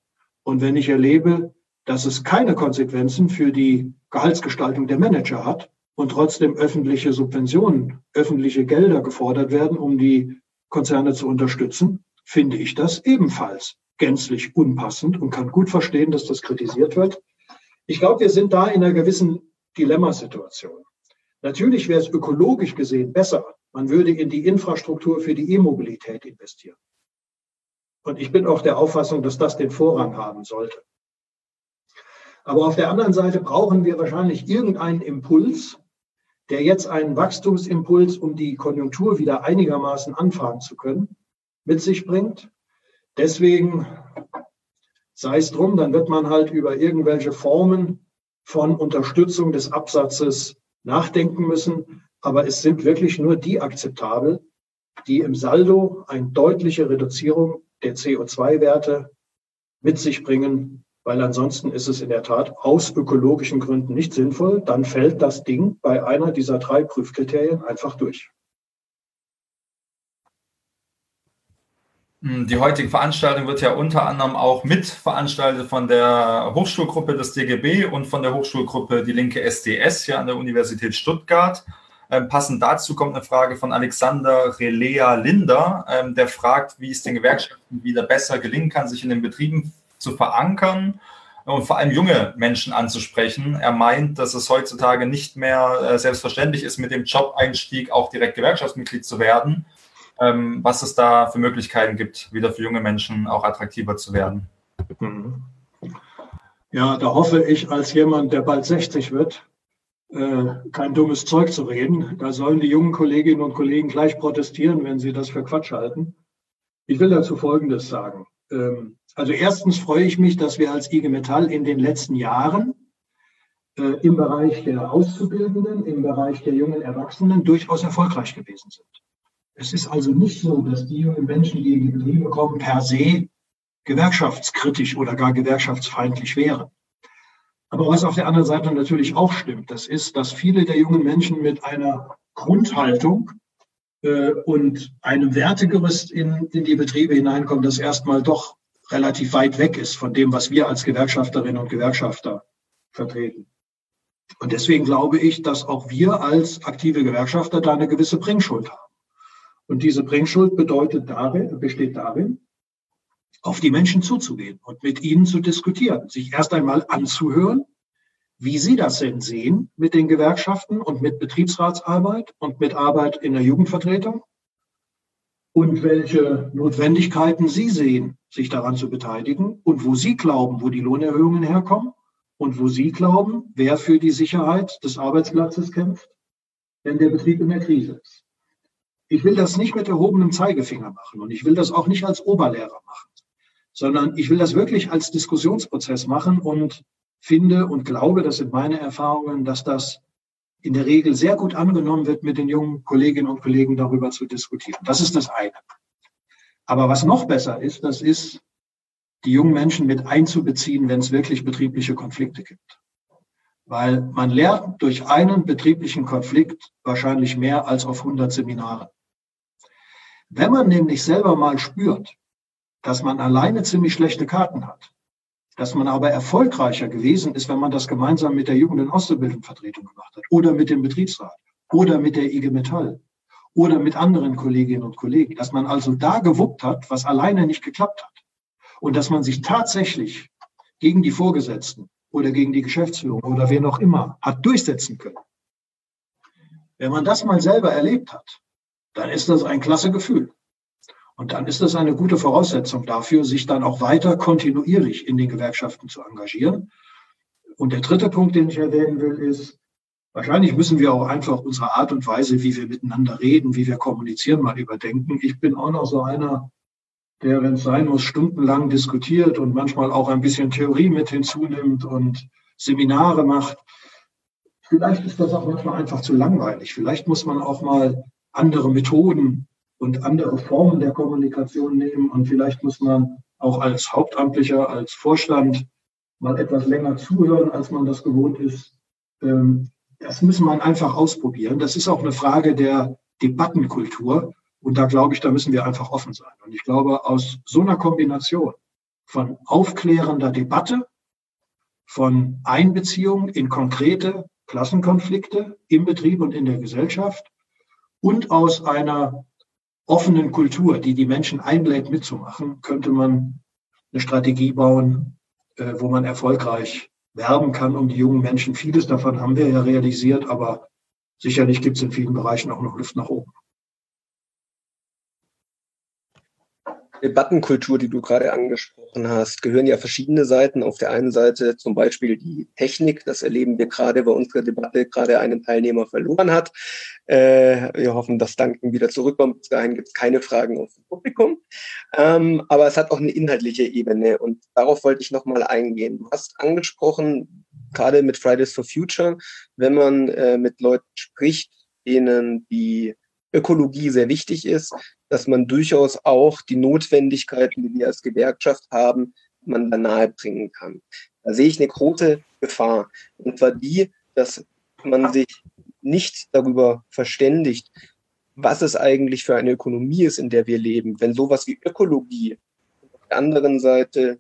[SPEAKER 4] Und wenn ich erlebe, dass es keine Konsequenzen für die Gehaltsgestaltung der Manager hat und trotzdem öffentliche Subventionen, öffentliche Gelder gefordert werden, um die Konzerne zu unterstützen, finde ich das ebenfalls gänzlich unpassend und kann gut verstehen, dass das kritisiert wird. Ich glaube, wir sind da in einer gewissen Dilemmasituation. Natürlich wäre es ökologisch gesehen besser, man würde in die Infrastruktur für die E-Mobilität investieren. Und ich bin auch der Auffassung, dass das den Vorrang haben sollte. Aber auf der anderen Seite brauchen wir wahrscheinlich irgendeinen Impuls, der jetzt einen Wachstumsimpuls, um die Konjunktur wieder einigermaßen anfahren zu können, mit sich bringt. Deswegen sei es drum, dann wird man halt über irgendwelche Formen von Unterstützung des Absatzes nachdenken müssen. Aber es sind wirklich nur die akzeptabel, die im Saldo eine deutliche Reduzierung der CO2-Werte mit sich bringen, weil ansonsten ist es in der Tat aus ökologischen Gründen nicht sinnvoll. Dann fällt das Ding bei einer dieser drei Prüfkriterien einfach durch.
[SPEAKER 2] Hm, die heutige Veranstaltung wird ja unter anderem auch mitveranstaltet von der Hochschulgruppe des DGB und von der Hochschulgruppe Die Linke SDS hier an der Universität Stuttgart. Ähm, passend dazu kommt eine Frage von Alexander Relea Linder, ähm, der fragt, wie es den Gewerkschaften wieder besser gelingen kann, sich in den Betrieben zu verankern und vor allem junge Menschen anzusprechen. Er meint, dass es heutzutage nicht mehr äh, selbstverständlich ist, mit dem Job-Einstieg auch direkt Gewerkschaftsmitglied zu werden ähm, was es da für Möglichkeiten gibt, wieder für junge Menschen auch attraktiver zu werden. Mhm.
[SPEAKER 4] Ja, da hoffe ich als jemand, der bald 60 wird, kein dummes Zeug zu reden. Da sollen die jungen Kolleginnen und Kollegen gleich protestieren, wenn sie das für Quatsch halten. Ich will dazu Folgendes sagen. Ähm, also erstens freue ich mich, dass wir als IG Metall in den letzten Jahren äh, im Bereich der Auszubildenden, im Bereich der jungen Erwachsenen durchaus erfolgreich gewesen sind. Es ist also nicht so, dass die jungen Menschen, die in die Betriebe kommen, per se gewerkschaftskritisch oder gar gewerkschaftsfeindlich wären. Aber was auf der anderen Seite natürlich auch stimmt, das ist, dass viele der jungen Menschen mit einer Grundhaltung äh, und einem Wertegerüst in, in die Betriebe hineinkommen, das erstmal doch relativ weit weg ist von dem, was wir als Gewerkschafterinnen und Gewerkschafter vertreten. Und deswegen glaube ich, dass auch wir als aktive Gewerkschafter da eine gewisse Bringschuld haben. Und diese Bringschuld bedeutet darin, besteht darin, auf die Menschen zuzugehen und mit ihnen zu diskutieren, sich erst einmal anzuhören, wie sie das denn sehen mit den Gewerkschaften und mit Betriebsratsarbeit und mit Arbeit in der Jugendvertretung und welche Notwendigkeiten sie sehen, sich daran zu beteiligen und wo sie glauben, wo die Lohnerhöhungen herkommen und wo sie glauben, wer für die Sicherheit des Arbeitsplatzes kämpft, wenn der Betrieb in der Krise ist. Ich will das nicht mit erhobenem Zeigefinger machen und ich will das auch nicht als Oberlehrer machen, sondern ich will das wirklich als Diskussionsprozess machen und finde und glaube, das sind meine Erfahrungen, dass das in der Regel sehr gut angenommen wird, mit den jungen Kolleginnen und Kollegen darüber zu diskutieren. Das ist das eine. Aber was noch besser ist, das ist, die jungen Menschen mit einzubeziehen, wenn es wirklich betriebliche Konflikte gibt. Weil man lernt durch einen betrieblichen Konflikt wahrscheinlich mehr als auf 100 Seminaren. Wenn man nämlich selber mal spürt, dass man alleine ziemlich schlechte Karten hat, dass man aber erfolgreicher gewesen ist, wenn man das gemeinsam mit der Jugend- und Auszubildungsvertretung gemacht hat oder mit dem Betriebsrat oder mit der IG Metall oder mit anderen Kolleginnen und Kollegen, dass man also da gewuppt hat, was alleine nicht geklappt hat und dass man sich tatsächlich gegen die Vorgesetzten oder gegen die Geschäftsführung oder wer noch immer hat durchsetzen können. Wenn man das mal selber erlebt hat, dann ist das ein klasse Gefühl. Und dann ist das eine gute Voraussetzung dafür, sich dann auch weiter kontinuierlich in den Gewerkschaften zu engagieren. Und der dritte Punkt, den ich erwähnen will, ist, wahrscheinlich müssen wir auch einfach unsere Art und Weise, wie wir miteinander reden, wie wir kommunizieren, mal überdenken. Ich bin auch noch so einer, der, wenn es sein muss, stundenlang diskutiert und manchmal auch ein bisschen Theorie mit hinzunimmt und Seminare macht. Vielleicht ist das auch manchmal einfach zu langweilig. Vielleicht muss man auch mal andere Methoden und andere Formen der Kommunikation nehmen. Und vielleicht muss man auch als Hauptamtlicher, als Vorstand mal etwas länger zuhören, als man das gewohnt ist. Ähm, das muss man einfach ausprobieren. Das ist auch eine Frage der Debattenkultur. Und da glaube ich, da müssen wir einfach offen sein. Und ich glaube, aus so einer Kombination von aufklärender Debatte, von Einbeziehung in konkrete Klassenkonflikte im Betrieb und in der Gesellschaft und aus einer offenen Kultur, die die Menschen einlädt mitzumachen, könnte man eine Strategie bauen, äh, wo man erfolgreich werben kann um die jungen Menschen. Vieles davon haben wir ja realisiert, aber sicherlich gibt es in vielen Bereichen auch noch Luft nach oben.
[SPEAKER 3] Debattenkultur, die du gerade angesprochen hast, gehören ja verschiedene Seiten. Auf der einen Seite zum Beispiel die Technik. Das erleben wir gerade, weil unsere Debatte gerade einen Teilnehmer verloren hat. Äh, wir hoffen, dass Danken wieder zurückkommt. Bis dahin gibt es keine Fragen aus dem Publikum. Ähm, aber es hat auch eine inhaltliche Ebene und darauf wollte ich nochmal eingehen. Du hast angesprochen, gerade mit Fridays for Future, wenn man äh, mit Leuten spricht, denen die Ökologie sehr wichtig ist, dass man durchaus auch die Notwendigkeiten, die wir als Gewerkschaft haben, man da nahe bringen kann. Da sehe ich eine große Gefahr. Und zwar die, dass man sich nicht darüber verständigt, was es eigentlich für eine Ökonomie ist, in der wir leben. Wenn sowas wie Ökologie auf der anderen Seite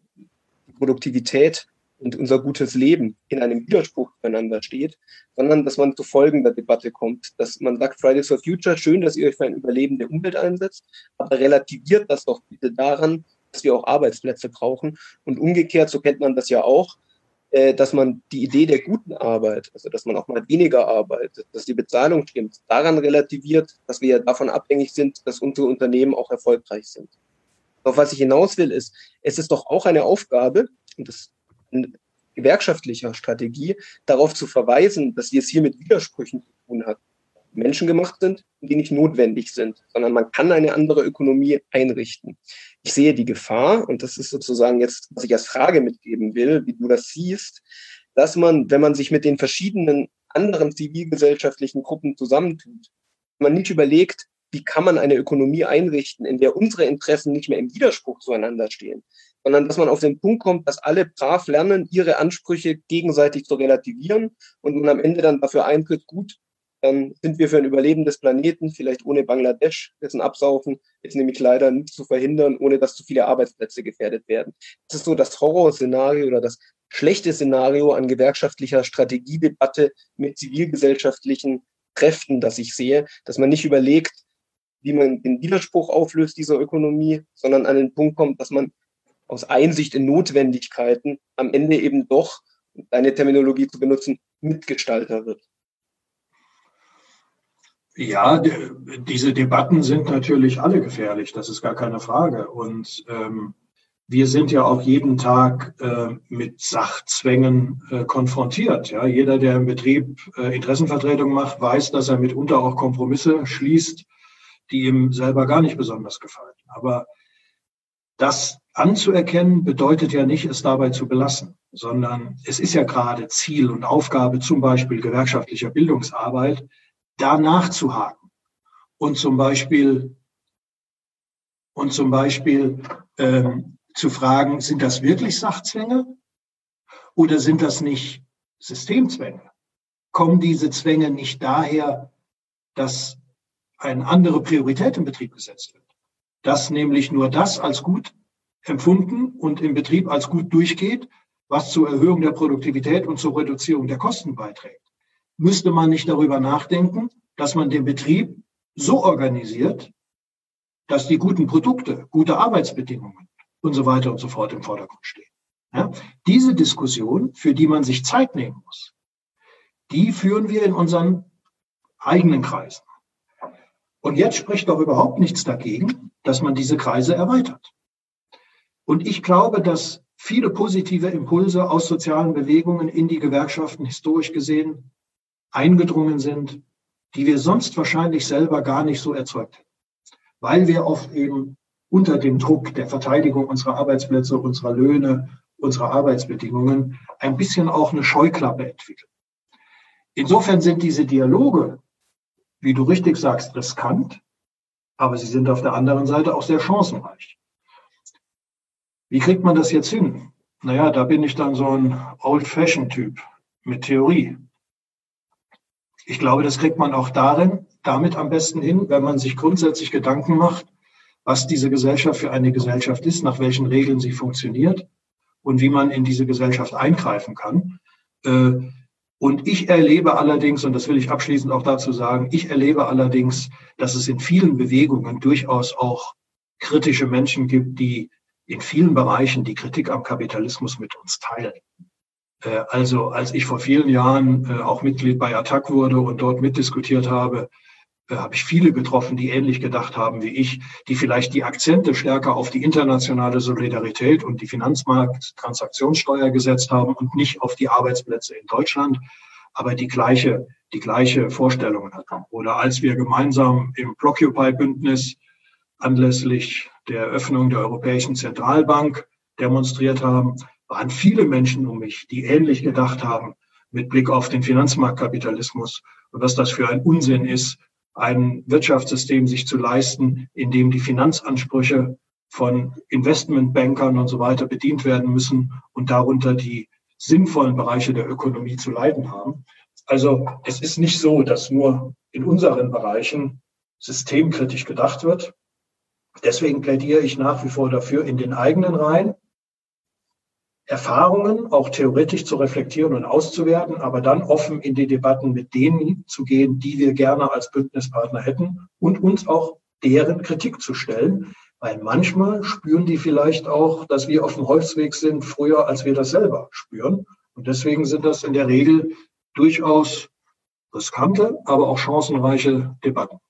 [SPEAKER 3] Produktivität und unser gutes Leben in einem Widerspruch zueinander steht, sondern dass man zu folgender Debatte kommt, dass man sagt, Fridays for Future, schön, dass ihr euch für ein Überleben der Umwelt einsetzt, aber relativiert das doch bitte daran, dass wir auch Arbeitsplätze brauchen. Und umgekehrt, so kennt man das ja auch, äh, dass man die Idee der guten Arbeit, also dass man auch mal weniger arbeitet, dass die Bezahlung stimmt, daran relativiert, dass wir ja davon abhängig sind, dass unsere Unternehmen auch erfolgreich sind. Auf was ich hinaus will, ist, es ist doch auch eine Aufgabe, und das gewerkschaftlicher Strategie darauf zu verweisen, dass wir es hier mit Widersprüchen zu tun haben, die menschengemacht sind und die nicht notwendig sind, sondern man kann eine andere Ökonomie einrichten. Ich sehe die Gefahr, und das ist sozusagen jetzt, was ich als Frage mitgeben will, wie du das siehst, dass man, wenn man sich mit den verschiedenen anderen zivilgesellschaftlichen Gruppen zusammentut, man nicht überlegt, wie kann man eine Ökonomie einrichten, in der unsere Interessen nicht mehr im Widerspruch zueinander stehen, sondern dass man auf den Punkt kommt, dass alle brav lernen, ihre Ansprüche gegenseitig zu relativieren und man am Ende dann dafür eintritt, gut, dann sind wir für ein Überleben des Planeten, vielleicht ohne Bangladesch, dessen Absaufen jetzt nämlich leider nicht zu verhindern, ohne dass zu viele Arbeitsplätze gefährdet werden. Das ist so das Horrorszenario oder das schlechte Szenario an gewerkschaftlicher Strategiedebatte mit zivilgesellschaftlichen Kräften, das ich sehe, dass man nicht überlegt, wie man den Widerspruch auflöst dieser Ökonomie, sondern an den Punkt kommt, dass man aus Einsicht in Notwendigkeiten am Ende eben doch, deine Terminologie zu benutzen, Mitgestalter wird.
[SPEAKER 4] Ja, diese Debatten sind natürlich alle gefährlich, das ist gar keine Frage. Und ähm, wir sind ja auch jeden Tag äh, mit Sachzwängen äh, konfrontiert. Ja, jeder, der im Betrieb äh, Interessenvertretung macht, weiß, dass er mitunter auch Kompromisse schließt, die ihm selber gar nicht besonders gefallen. Aber das anzuerkennen bedeutet ja nicht, es dabei zu belassen, sondern es ist ja gerade Ziel und Aufgabe zum Beispiel gewerkschaftlicher Bildungsarbeit, da nachzuhaken und zum Beispiel und zum Beispiel ähm, zu fragen, sind das wirklich Sachzwänge oder sind das nicht Systemzwänge? Kommen diese Zwänge nicht daher, dass eine andere Priorität im Betrieb gesetzt wird? dass nämlich nur das als gut empfunden und im Betrieb als gut durchgeht, was zur Erhöhung der Produktivität und zur Reduzierung der Kosten beiträgt, müsste man nicht darüber nachdenken, dass man den Betrieb so organisiert, dass die guten Produkte, gute Arbeitsbedingungen und so weiter und so fort im Vordergrund stehen. Ja? Diese Diskussion, für die man sich Zeit nehmen muss, die führen wir in unseren eigenen Kreisen. Und jetzt spricht doch überhaupt nichts dagegen, dass man diese Kreise erweitert. Und ich glaube, dass viele positive Impulse aus sozialen Bewegungen in die Gewerkschaften historisch gesehen eingedrungen sind, die wir sonst wahrscheinlich selber gar nicht so erzeugt hätten, weil wir oft eben unter dem Druck der Verteidigung unserer Arbeitsplätze, unserer Löhne, unserer Arbeitsbedingungen ein bisschen auch eine Scheuklappe entwickeln. Insofern sind diese Dialoge, wie du richtig sagst, riskant, aber sie sind auf der anderen Seite auch sehr chancenreich. Wie kriegt man das jetzt hin? Naja, da bin ich dann so ein Old-Fashioned-Typ mit Theorie. Ich glaube, das kriegt man auch darin, damit am besten hin, wenn man sich grundsätzlich Gedanken macht, was diese Gesellschaft für eine Gesellschaft ist, nach welchen Regeln sie funktioniert und wie man in diese Gesellschaft eingreifen kann. Äh, und ich erlebe allerdings, und das will ich abschließend auch dazu sagen, ich erlebe allerdings, dass es in vielen Bewegungen durchaus auch kritische Menschen gibt, die in vielen Bereichen die Kritik am Kapitalismus mit uns teilen. Äh, also als ich vor vielen Jahren äh, auch Mitglied bei Attac wurde und dort mitdiskutiert habe, äh, habe ich viele getroffen, die ähnlich gedacht haben wie ich, die vielleicht die Akzente stärker auf die internationale Solidarität und die Finanzmarkttransaktionssteuer gesetzt haben und nicht auf die Arbeitsplätze in Deutschland, aber die gleiche, die gleiche Vorstellungen hatten. Oder als wir gemeinsam im Blockupy-Bündnis anlässlich der Eröffnung der Europäischen Zentralbank demonstriert haben, waren viele Menschen um mich, die ähnlich gedacht haben mit Blick auf den Finanzmarktkapitalismus und was das für ein Unsinn ist, ein Wirtschaftssystem sich zu leisten, in dem die Finanzansprüche von Investmentbankern und so weiter bedient werden müssen und darunter die sinnvollen Bereiche der Ökonomie zu leiden haben. Also es ist nicht so, dass nur in unseren Bereichen systemkritisch gedacht wird. Deswegen plädiere ich nach wie vor dafür, in den eigenen Reihen Erfahrungen auch theoretisch zu reflektieren und auszuwerten, aber dann offen in die Debatten mit denen zu gehen, die wir gerne als Bündnispartner hätten und uns auch deren Kritik zu stellen, weil manchmal spüren die vielleicht auch, dass wir auf dem Holzweg sind, früher als wir das selber spüren. Und deswegen sind das in der Regel durchaus riskante, aber auch chancenreiche Debatten.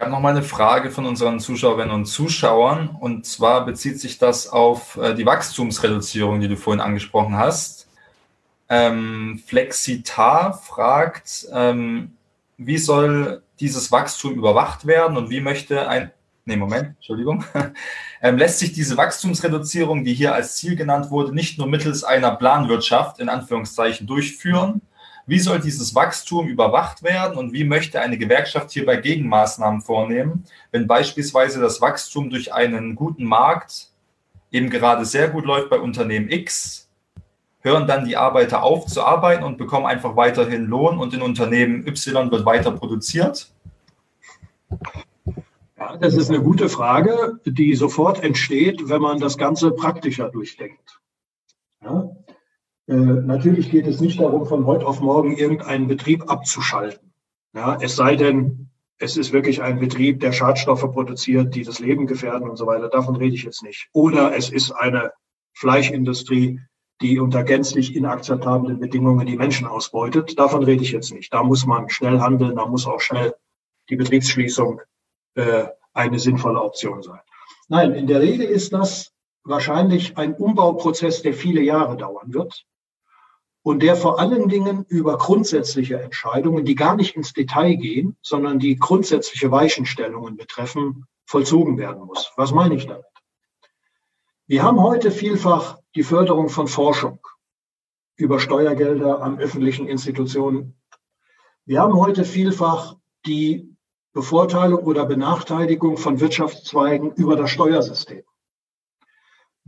[SPEAKER 2] Habe noch mal eine Frage von unseren Zuschauerinnen und Zuschauern. Und zwar bezieht sich das auf äh, die Wachstumsreduzierung, die du vorhin angesprochen hast. Ähm, Flexitar fragt, ähm, wie soll dieses Wachstum überwacht werden und wie möchte ein, nee, Moment, Entschuldigung, ähm, lässt sich diese Wachstumsreduzierung, die hier als Ziel genannt wurde, nicht nur mittels einer Planwirtschaft in Anführungszeichen durchführen, wie soll dieses Wachstum überwacht werden und wie möchte eine Gewerkschaft hierbei Gegenmaßnahmen vornehmen, wenn beispielsweise das Wachstum durch einen guten Markt eben gerade sehr gut läuft bei Unternehmen X, hören dann die Arbeiter auf zu arbeiten und bekommen einfach weiterhin Lohn und in Unternehmen Y wird weiter produziert?
[SPEAKER 4] Ja, das ist eine gute Frage, die sofort entsteht, wenn man das Ganze praktischer durchdenkt. Ja? Äh, natürlich geht es nicht darum, von heute auf morgen irgendeinen Betrieb abzuschalten. Ja, es sei denn, es ist wirklich ein Betrieb, der Schadstoffe produziert, die das Leben gefährden und so weiter. Davon rede ich jetzt nicht. Oder es ist eine Fleischindustrie, die unter gänzlich inakzeptablen Bedingungen die Menschen ausbeutet. Davon rede ich jetzt nicht. Da muss man schnell handeln, da muss auch schnell die Betriebsschließung äh, eine sinnvolle Option sein. Nein, in der Regel ist das wahrscheinlich ein Umbauprozess, der viele Jahre dauern wird und der vor allen Dingen über grundsätzliche Entscheidungen, die gar nicht ins Detail gehen, sondern die grundsätzliche Weichenstellungen betreffen, vollzogen werden muss. Was meine ich damit? Wir haben heute vielfach die Förderung von Forschung über Steuergelder an öffentlichen Institutionen. Wir haben heute vielfach die Bevorteilung oder Benachteiligung von Wirtschaftszweigen über das Steuersystem.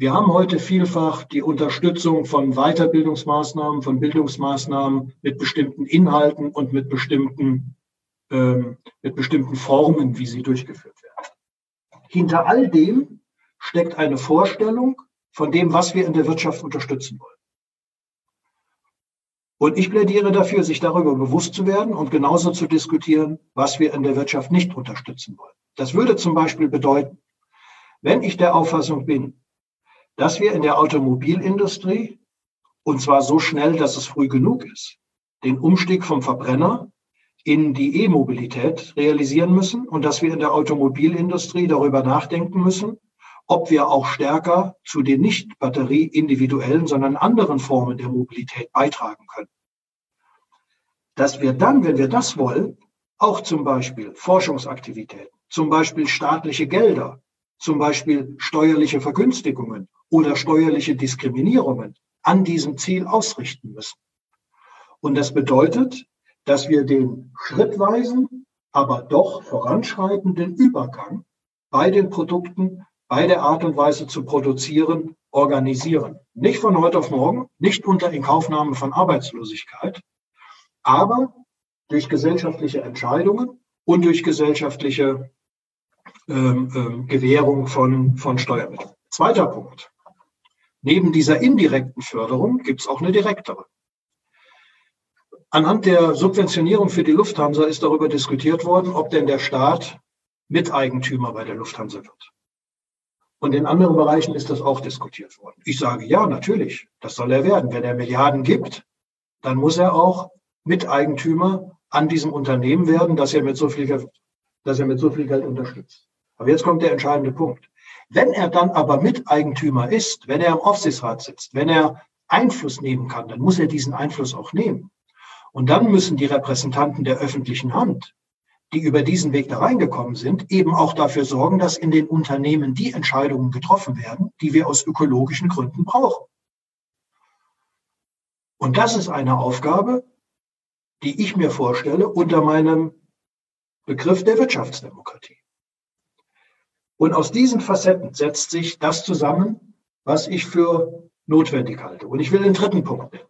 [SPEAKER 4] Wir haben heute vielfach die Unterstützung von Weiterbildungsmaßnahmen, von Bildungsmaßnahmen mit bestimmten Inhalten und mit bestimmten, ähm, mit bestimmten Formen, wie sie durchgeführt werden. Hinter all dem steckt eine Vorstellung, von dem, was wir in der Wirtschaft unterstützen wollen. Und ich plädiere dafür, sich darüber bewusst zu werden und genauso zu diskutieren, was wir in der Wirtschaft nicht unterstützen wollen. Das würde zum Beispiel bedeuten, wenn ich der Auffassung bin, dass wir in der Automobilindustrie, und zwar so schnell, dass es früh genug ist, den Umstieg vom Verbrenner in die E-Mobilität realisieren müssen und dass wir in der Automobilindustrie darüber nachdenken müssen, ob wir auch stärker zu den nicht batterieindividuellen, sondern anderen Formen der Mobilität beitragen können. Dass wir dann, wenn wir das wollen, auch zum Beispiel Forschungsaktivitäten, zum Beispiel staatliche Gelder, zum Beispiel steuerliche Vergünstigungen oder steuerliche Diskriminierungen an diesem Ziel ausrichten müssen. Und das bedeutet, dass wir den schrittweisen, aber doch voranschreitenden Übergang bei den Produkten bei der Art und Weise zu produzieren, organisieren. Nicht von heute auf morgen, nicht unter Inkaufnahme von Arbeitslosigkeit, aber durch gesellschaftliche Entscheidungen und durch gesellschaftliche ähm, ähm, Gewährung von, von Steuermitteln. Zweiter Punkt. Neben dieser indirekten Förderung gibt es auch eine direktere. Anhand der Subventionierung für die Lufthansa ist darüber diskutiert worden, ob denn der Staat Miteigentümer bei der Lufthansa wird. Und in anderen Bereichen ist das auch diskutiert worden. Ich sage ja, natürlich, das soll er werden. Wenn er Milliarden gibt, dann muss er auch Miteigentümer an diesem Unternehmen werden, dass er mit so viel, dass er mit so viel Geld unterstützt. Aber jetzt kommt der entscheidende Punkt. Wenn er dann aber Miteigentümer ist, wenn er im Aufsichtsrat sitzt, wenn er Einfluss nehmen kann, dann muss er diesen Einfluss auch nehmen. Und dann müssen die Repräsentanten der öffentlichen Hand die über diesen Weg da reingekommen sind, eben auch dafür sorgen, dass in den Unternehmen die Entscheidungen getroffen werden, die wir aus ökologischen Gründen brauchen. Und das ist eine Aufgabe, die ich mir vorstelle unter meinem Begriff der Wirtschaftsdemokratie. Und aus diesen Facetten setzt sich das zusammen, was ich für notwendig halte. Und ich will den dritten Punkt nennen.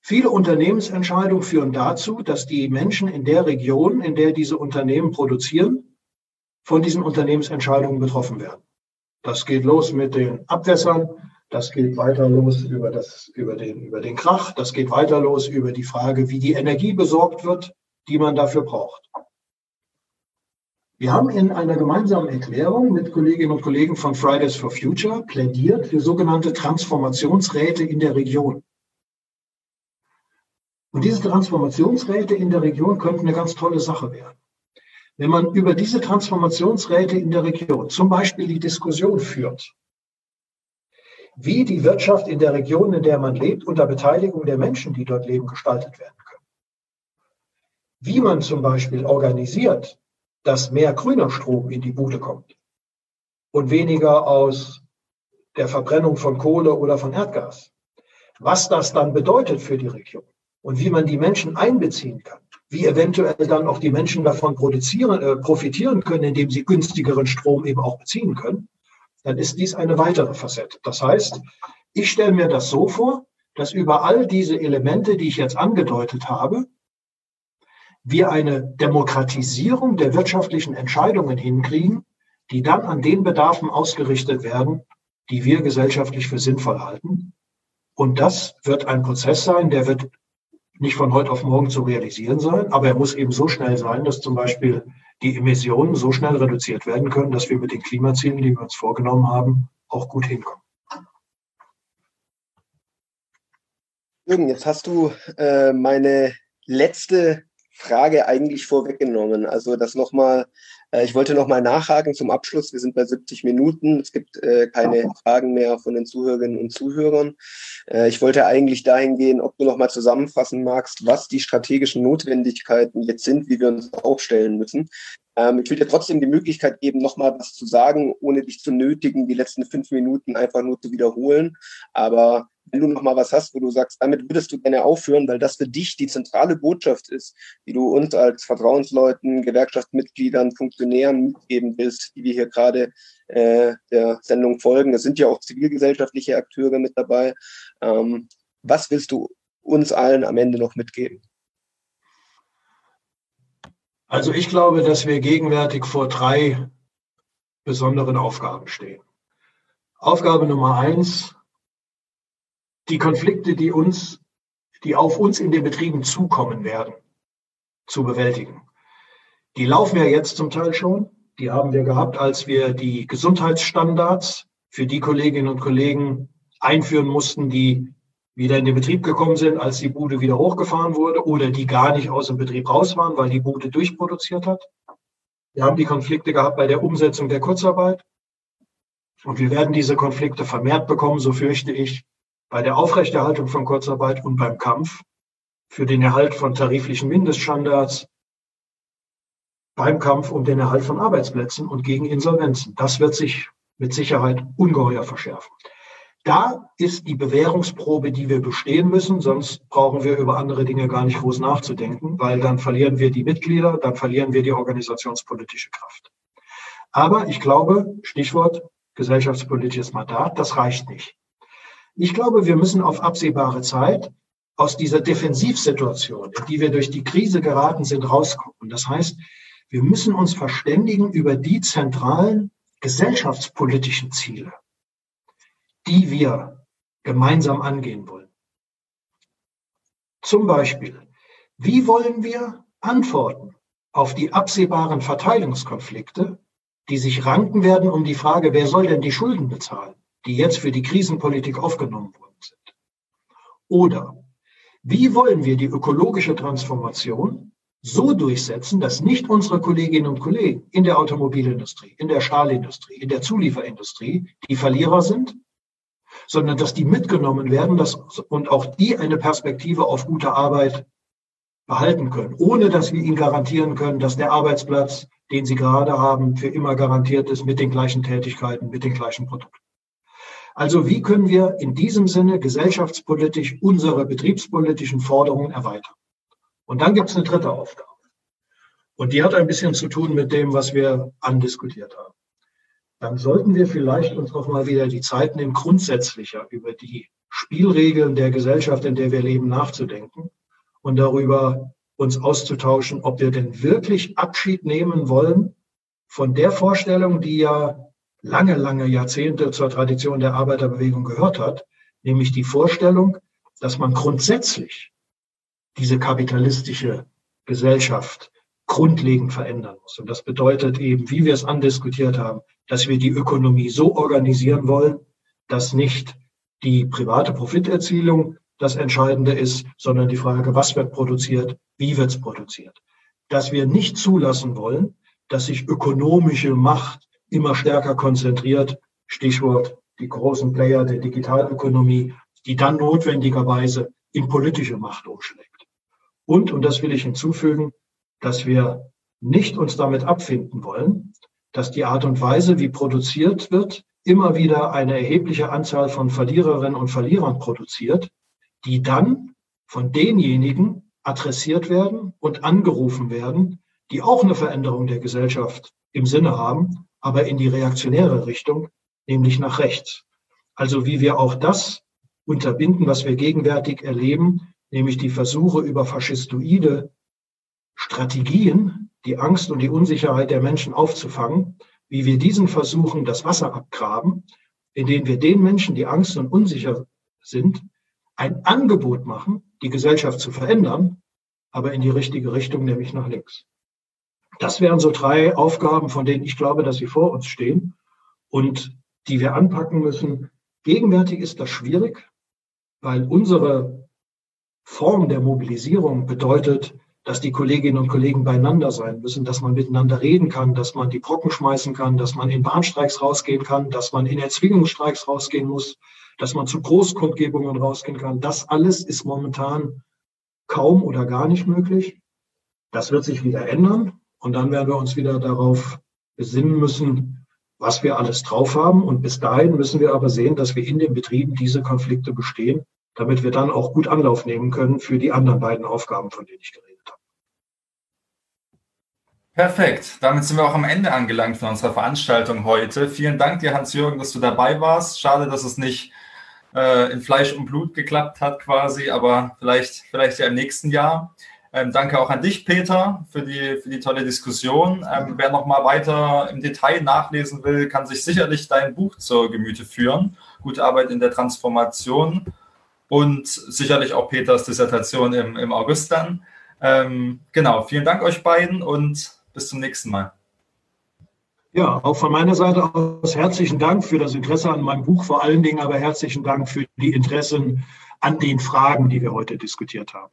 [SPEAKER 4] Viele Unternehmensentscheidungen führen dazu, dass die Menschen in der Region, in der diese Unternehmen produzieren, von diesen Unternehmensentscheidungen betroffen werden. Das geht los mit den Abwässern, das geht weiter los über, das, über, den, über den Krach, das geht weiter los über die Frage, wie die Energie besorgt wird, die man dafür braucht. Wir haben in einer gemeinsamen Erklärung mit Kolleginnen und Kollegen von Fridays for Future plädiert für sogenannte Transformationsräte in der Region. Und diese Transformationsräte in der Region könnten eine ganz tolle Sache werden. Wenn man über diese Transformationsräte in der Region zum Beispiel die Diskussion führt, wie die Wirtschaft in der Region, in der man lebt, unter Beteiligung der Menschen, die dort leben, gestaltet werden können. Wie man zum Beispiel organisiert, dass mehr grüner Strom in die Bude kommt und weniger aus der Verbrennung von Kohle oder von Erdgas. Was das dann bedeutet für die Region und wie man die Menschen einbeziehen kann, wie eventuell dann auch die Menschen davon produzieren, äh, profitieren können, indem sie günstigeren Strom eben auch beziehen können, dann ist dies eine weitere Facette. Das heißt, ich stelle mir das so vor, dass über all diese Elemente, die ich jetzt angedeutet habe, wir eine Demokratisierung der wirtschaftlichen Entscheidungen hinkriegen, die dann an den Bedarfen ausgerichtet werden, die wir gesellschaftlich für sinnvoll halten. Und das wird ein Prozess sein, der wird nicht von heute auf morgen zu realisieren sein, aber er muss eben so schnell sein, dass zum Beispiel die Emissionen so schnell reduziert werden können, dass wir mit den Klimazielen, die wir uns vorgenommen haben, auch gut hinkommen.
[SPEAKER 3] Jürgen, jetzt hast du äh, meine letzte Frage eigentlich vorweggenommen. Also das nochmal, äh, ich wollte nochmal nachhaken zum Abschluss. Wir sind bei 70 Minuten. Es gibt äh, keine Fragen mehr von den Zuhörerinnen und Zuhörern. Äh, ich wollte eigentlich dahin gehen, ob du nochmal zusammenfassen magst, was die strategischen Notwendigkeiten jetzt sind, wie wir uns aufstellen müssen. Ähm, ich will dir trotzdem die Möglichkeit geben, nochmal was zu sagen, ohne dich zu nötigen, die letzten fünf Minuten einfach nur zu wiederholen. Aber wenn du noch mal was hast, wo du sagst, damit würdest du gerne aufhören, weil das für dich die zentrale Botschaft ist, die du uns als Vertrauensleuten, Gewerkschaftsmitgliedern, Funktionären mitgeben willst, die wir hier gerade äh, der Sendung folgen. Es sind ja auch zivilgesellschaftliche Akteure mit dabei. Ähm, was willst du uns allen am Ende noch mitgeben?
[SPEAKER 4] Also ich glaube, dass wir gegenwärtig vor drei besonderen Aufgaben stehen. Aufgabe Nummer eins, die Konflikte, die uns, die auf uns in den Betrieben zukommen werden, zu bewältigen. Die laufen ja jetzt zum Teil schon. Die haben wir gehabt, als wir die Gesundheitsstandards für die Kolleginnen und Kollegen einführen mussten, die wieder in den Betrieb gekommen sind, als die Bude wieder hochgefahren wurde oder die gar nicht aus dem Betrieb raus waren, weil die Bude durchproduziert hat. Wir haben die Konflikte gehabt bei der Umsetzung der Kurzarbeit. Und wir werden diese Konflikte vermehrt bekommen, so fürchte ich, bei der Aufrechterhaltung von Kurzarbeit und beim Kampf für den Erhalt von tariflichen Mindeststandards, beim Kampf um den Erhalt von Arbeitsplätzen und gegen Insolvenzen. Das wird sich mit Sicherheit ungeheuer verschärfen. Da ist die Bewährungsprobe, die wir bestehen müssen, sonst brauchen wir über andere Dinge gar nicht groß nachzudenken, weil dann verlieren wir die Mitglieder, dann verlieren wir die organisationspolitische Kraft. Aber ich glaube, Stichwort gesellschaftspolitisches Mandat, das reicht nicht. Ich glaube, wir müssen auf absehbare Zeit aus dieser Defensivsituation, in die wir durch die Krise geraten sind, rauskommen. Das heißt, wir müssen uns verständigen über die zentralen gesellschaftspolitischen Ziele, die wir gemeinsam angehen wollen. Zum Beispiel, wie wollen wir Antworten auf die absehbaren Verteilungskonflikte, die sich ranken werden um die Frage, wer soll denn die Schulden bezahlen, die jetzt für die Krisenpolitik aufgenommen worden sind? Oder wie wollen wir die ökologische Transformation so durchsetzen, dass nicht unsere Kolleginnen und Kollegen in der Automobilindustrie, in der Stahlindustrie, in der Zulieferindustrie die Verlierer sind, sondern dass die mitgenommen werden dass, und auch die eine Perspektive auf gute Arbeit behalten können, ohne dass wir ihnen garantieren können, dass der Arbeitsplatz, den sie gerade haben, für immer garantiert ist mit den gleichen Tätigkeiten, mit den gleichen Produkten. Also wie können wir in diesem Sinne gesellschaftspolitisch unsere betriebspolitischen Forderungen erweitern? Und dann gibt es eine dritte Aufgabe. Und die hat ein bisschen zu tun mit dem, was wir andiskutiert haben. Dann sollten wir vielleicht uns auch mal wieder die Zeit nehmen, grundsätzlicher über die Spielregeln der Gesellschaft, in der wir leben, nachzudenken und darüber uns auszutauschen, ob wir denn wirklich Abschied nehmen wollen von der Vorstellung, die ja lange, lange Jahrzehnte zur Tradition der Arbeiterbewegung gehört hat, nämlich die Vorstellung, dass man grundsätzlich diese kapitalistische Gesellschaft grundlegend verändern muss. Und das bedeutet eben, wie wir es andiskutiert haben, dass wir die Ökonomie so organisieren wollen, dass nicht die private Profiterzielung das Entscheidende ist, sondern die Frage, was wird produziert, wie wird es produziert. Dass wir nicht zulassen wollen, dass sich ökonomische Macht immer stärker konzentriert, Stichwort die großen Player der Digitalökonomie, die dann notwendigerweise in politische Macht umschlägt. Und, und das will ich hinzufügen, dass wir nicht uns damit abfinden wollen, dass die Art und Weise, wie produziert wird, immer wieder eine erhebliche Anzahl von Verliererinnen und Verlierern produziert, die dann von denjenigen adressiert werden und angerufen werden, die auch eine Veränderung der Gesellschaft im Sinne haben, aber in die reaktionäre Richtung, nämlich nach rechts. Also wie wir auch das unterbinden, was wir gegenwärtig erleben, nämlich die Versuche über faschistoide Strategien, die Angst und die Unsicherheit der Menschen aufzufangen, wie wir diesen Versuchen das Wasser abgraben, indem wir den Menschen, die Angst und unsicher sind, ein Angebot machen, die Gesellschaft zu verändern, aber in die richtige Richtung, nämlich nach links. Das wären so drei Aufgaben, von denen ich glaube, dass sie vor uns stehen und die wir anpacken müssen. Gegenwärtig ist das schwierig, weil unsere Form der Mobilisierung bedeutet, dass die Kolleginnen und Kollegen beieinander sein müssen, dass man miteinander reden kann, dass man die Brocken schmeißen kann, dass man in Bahnstreiks rausgehen kann, dass man in Erzwingungsstreiks rausgehen muss, dass man zu Großkundgebungen rausgehen kann. Das alles ist momentan kaum oder gar nicht möglich. Das wird sich wieder ändern und dann werden wir uns wieder darauf besinnen müssen, was wir alles drauf haben. Und bis dahin müssen wir aber sehen, dass wir in den Betrieben diese Konflikte bestehen damit wir dann auch gut Anlauf nehmen können für die anderen beiden Aufgaben, von denen ich geredet habe.
[SPEAKER 2] Perfekt. Damit sind wir auch am Ende angelangt von unserer Veranstaltung heute. Vielen Dank dir, Hans-Jürgen, dass du dabei warst. Schade, dass es nicht äh, in Fleisch und Blut geklappt hat quasi, aber vielleicht, vielleicht ja im nächsten Jahr. Ähm, danke auch an dich, Peter, für die, für die tolle Diskussion. Ähm, wer noch mal weiter im Detail nachlesen will, kann sich sicherlich dein Buch zur Gemüte führen. Gute Arbeit in der Transformation und sicherlich auch Peters Dissertation im, im August dann. Ähm, genau, vielen Dank euch beiden und bis zum nächsten Mal.
[SPEAKER 4] Ja, auch von meiner Seite aus herzlichen Dank für das Interesse an meinem Buch, vor allen Dingen aber herzlichen Dank für die Interessen an den Fragen, die wir heute diskutiert haben.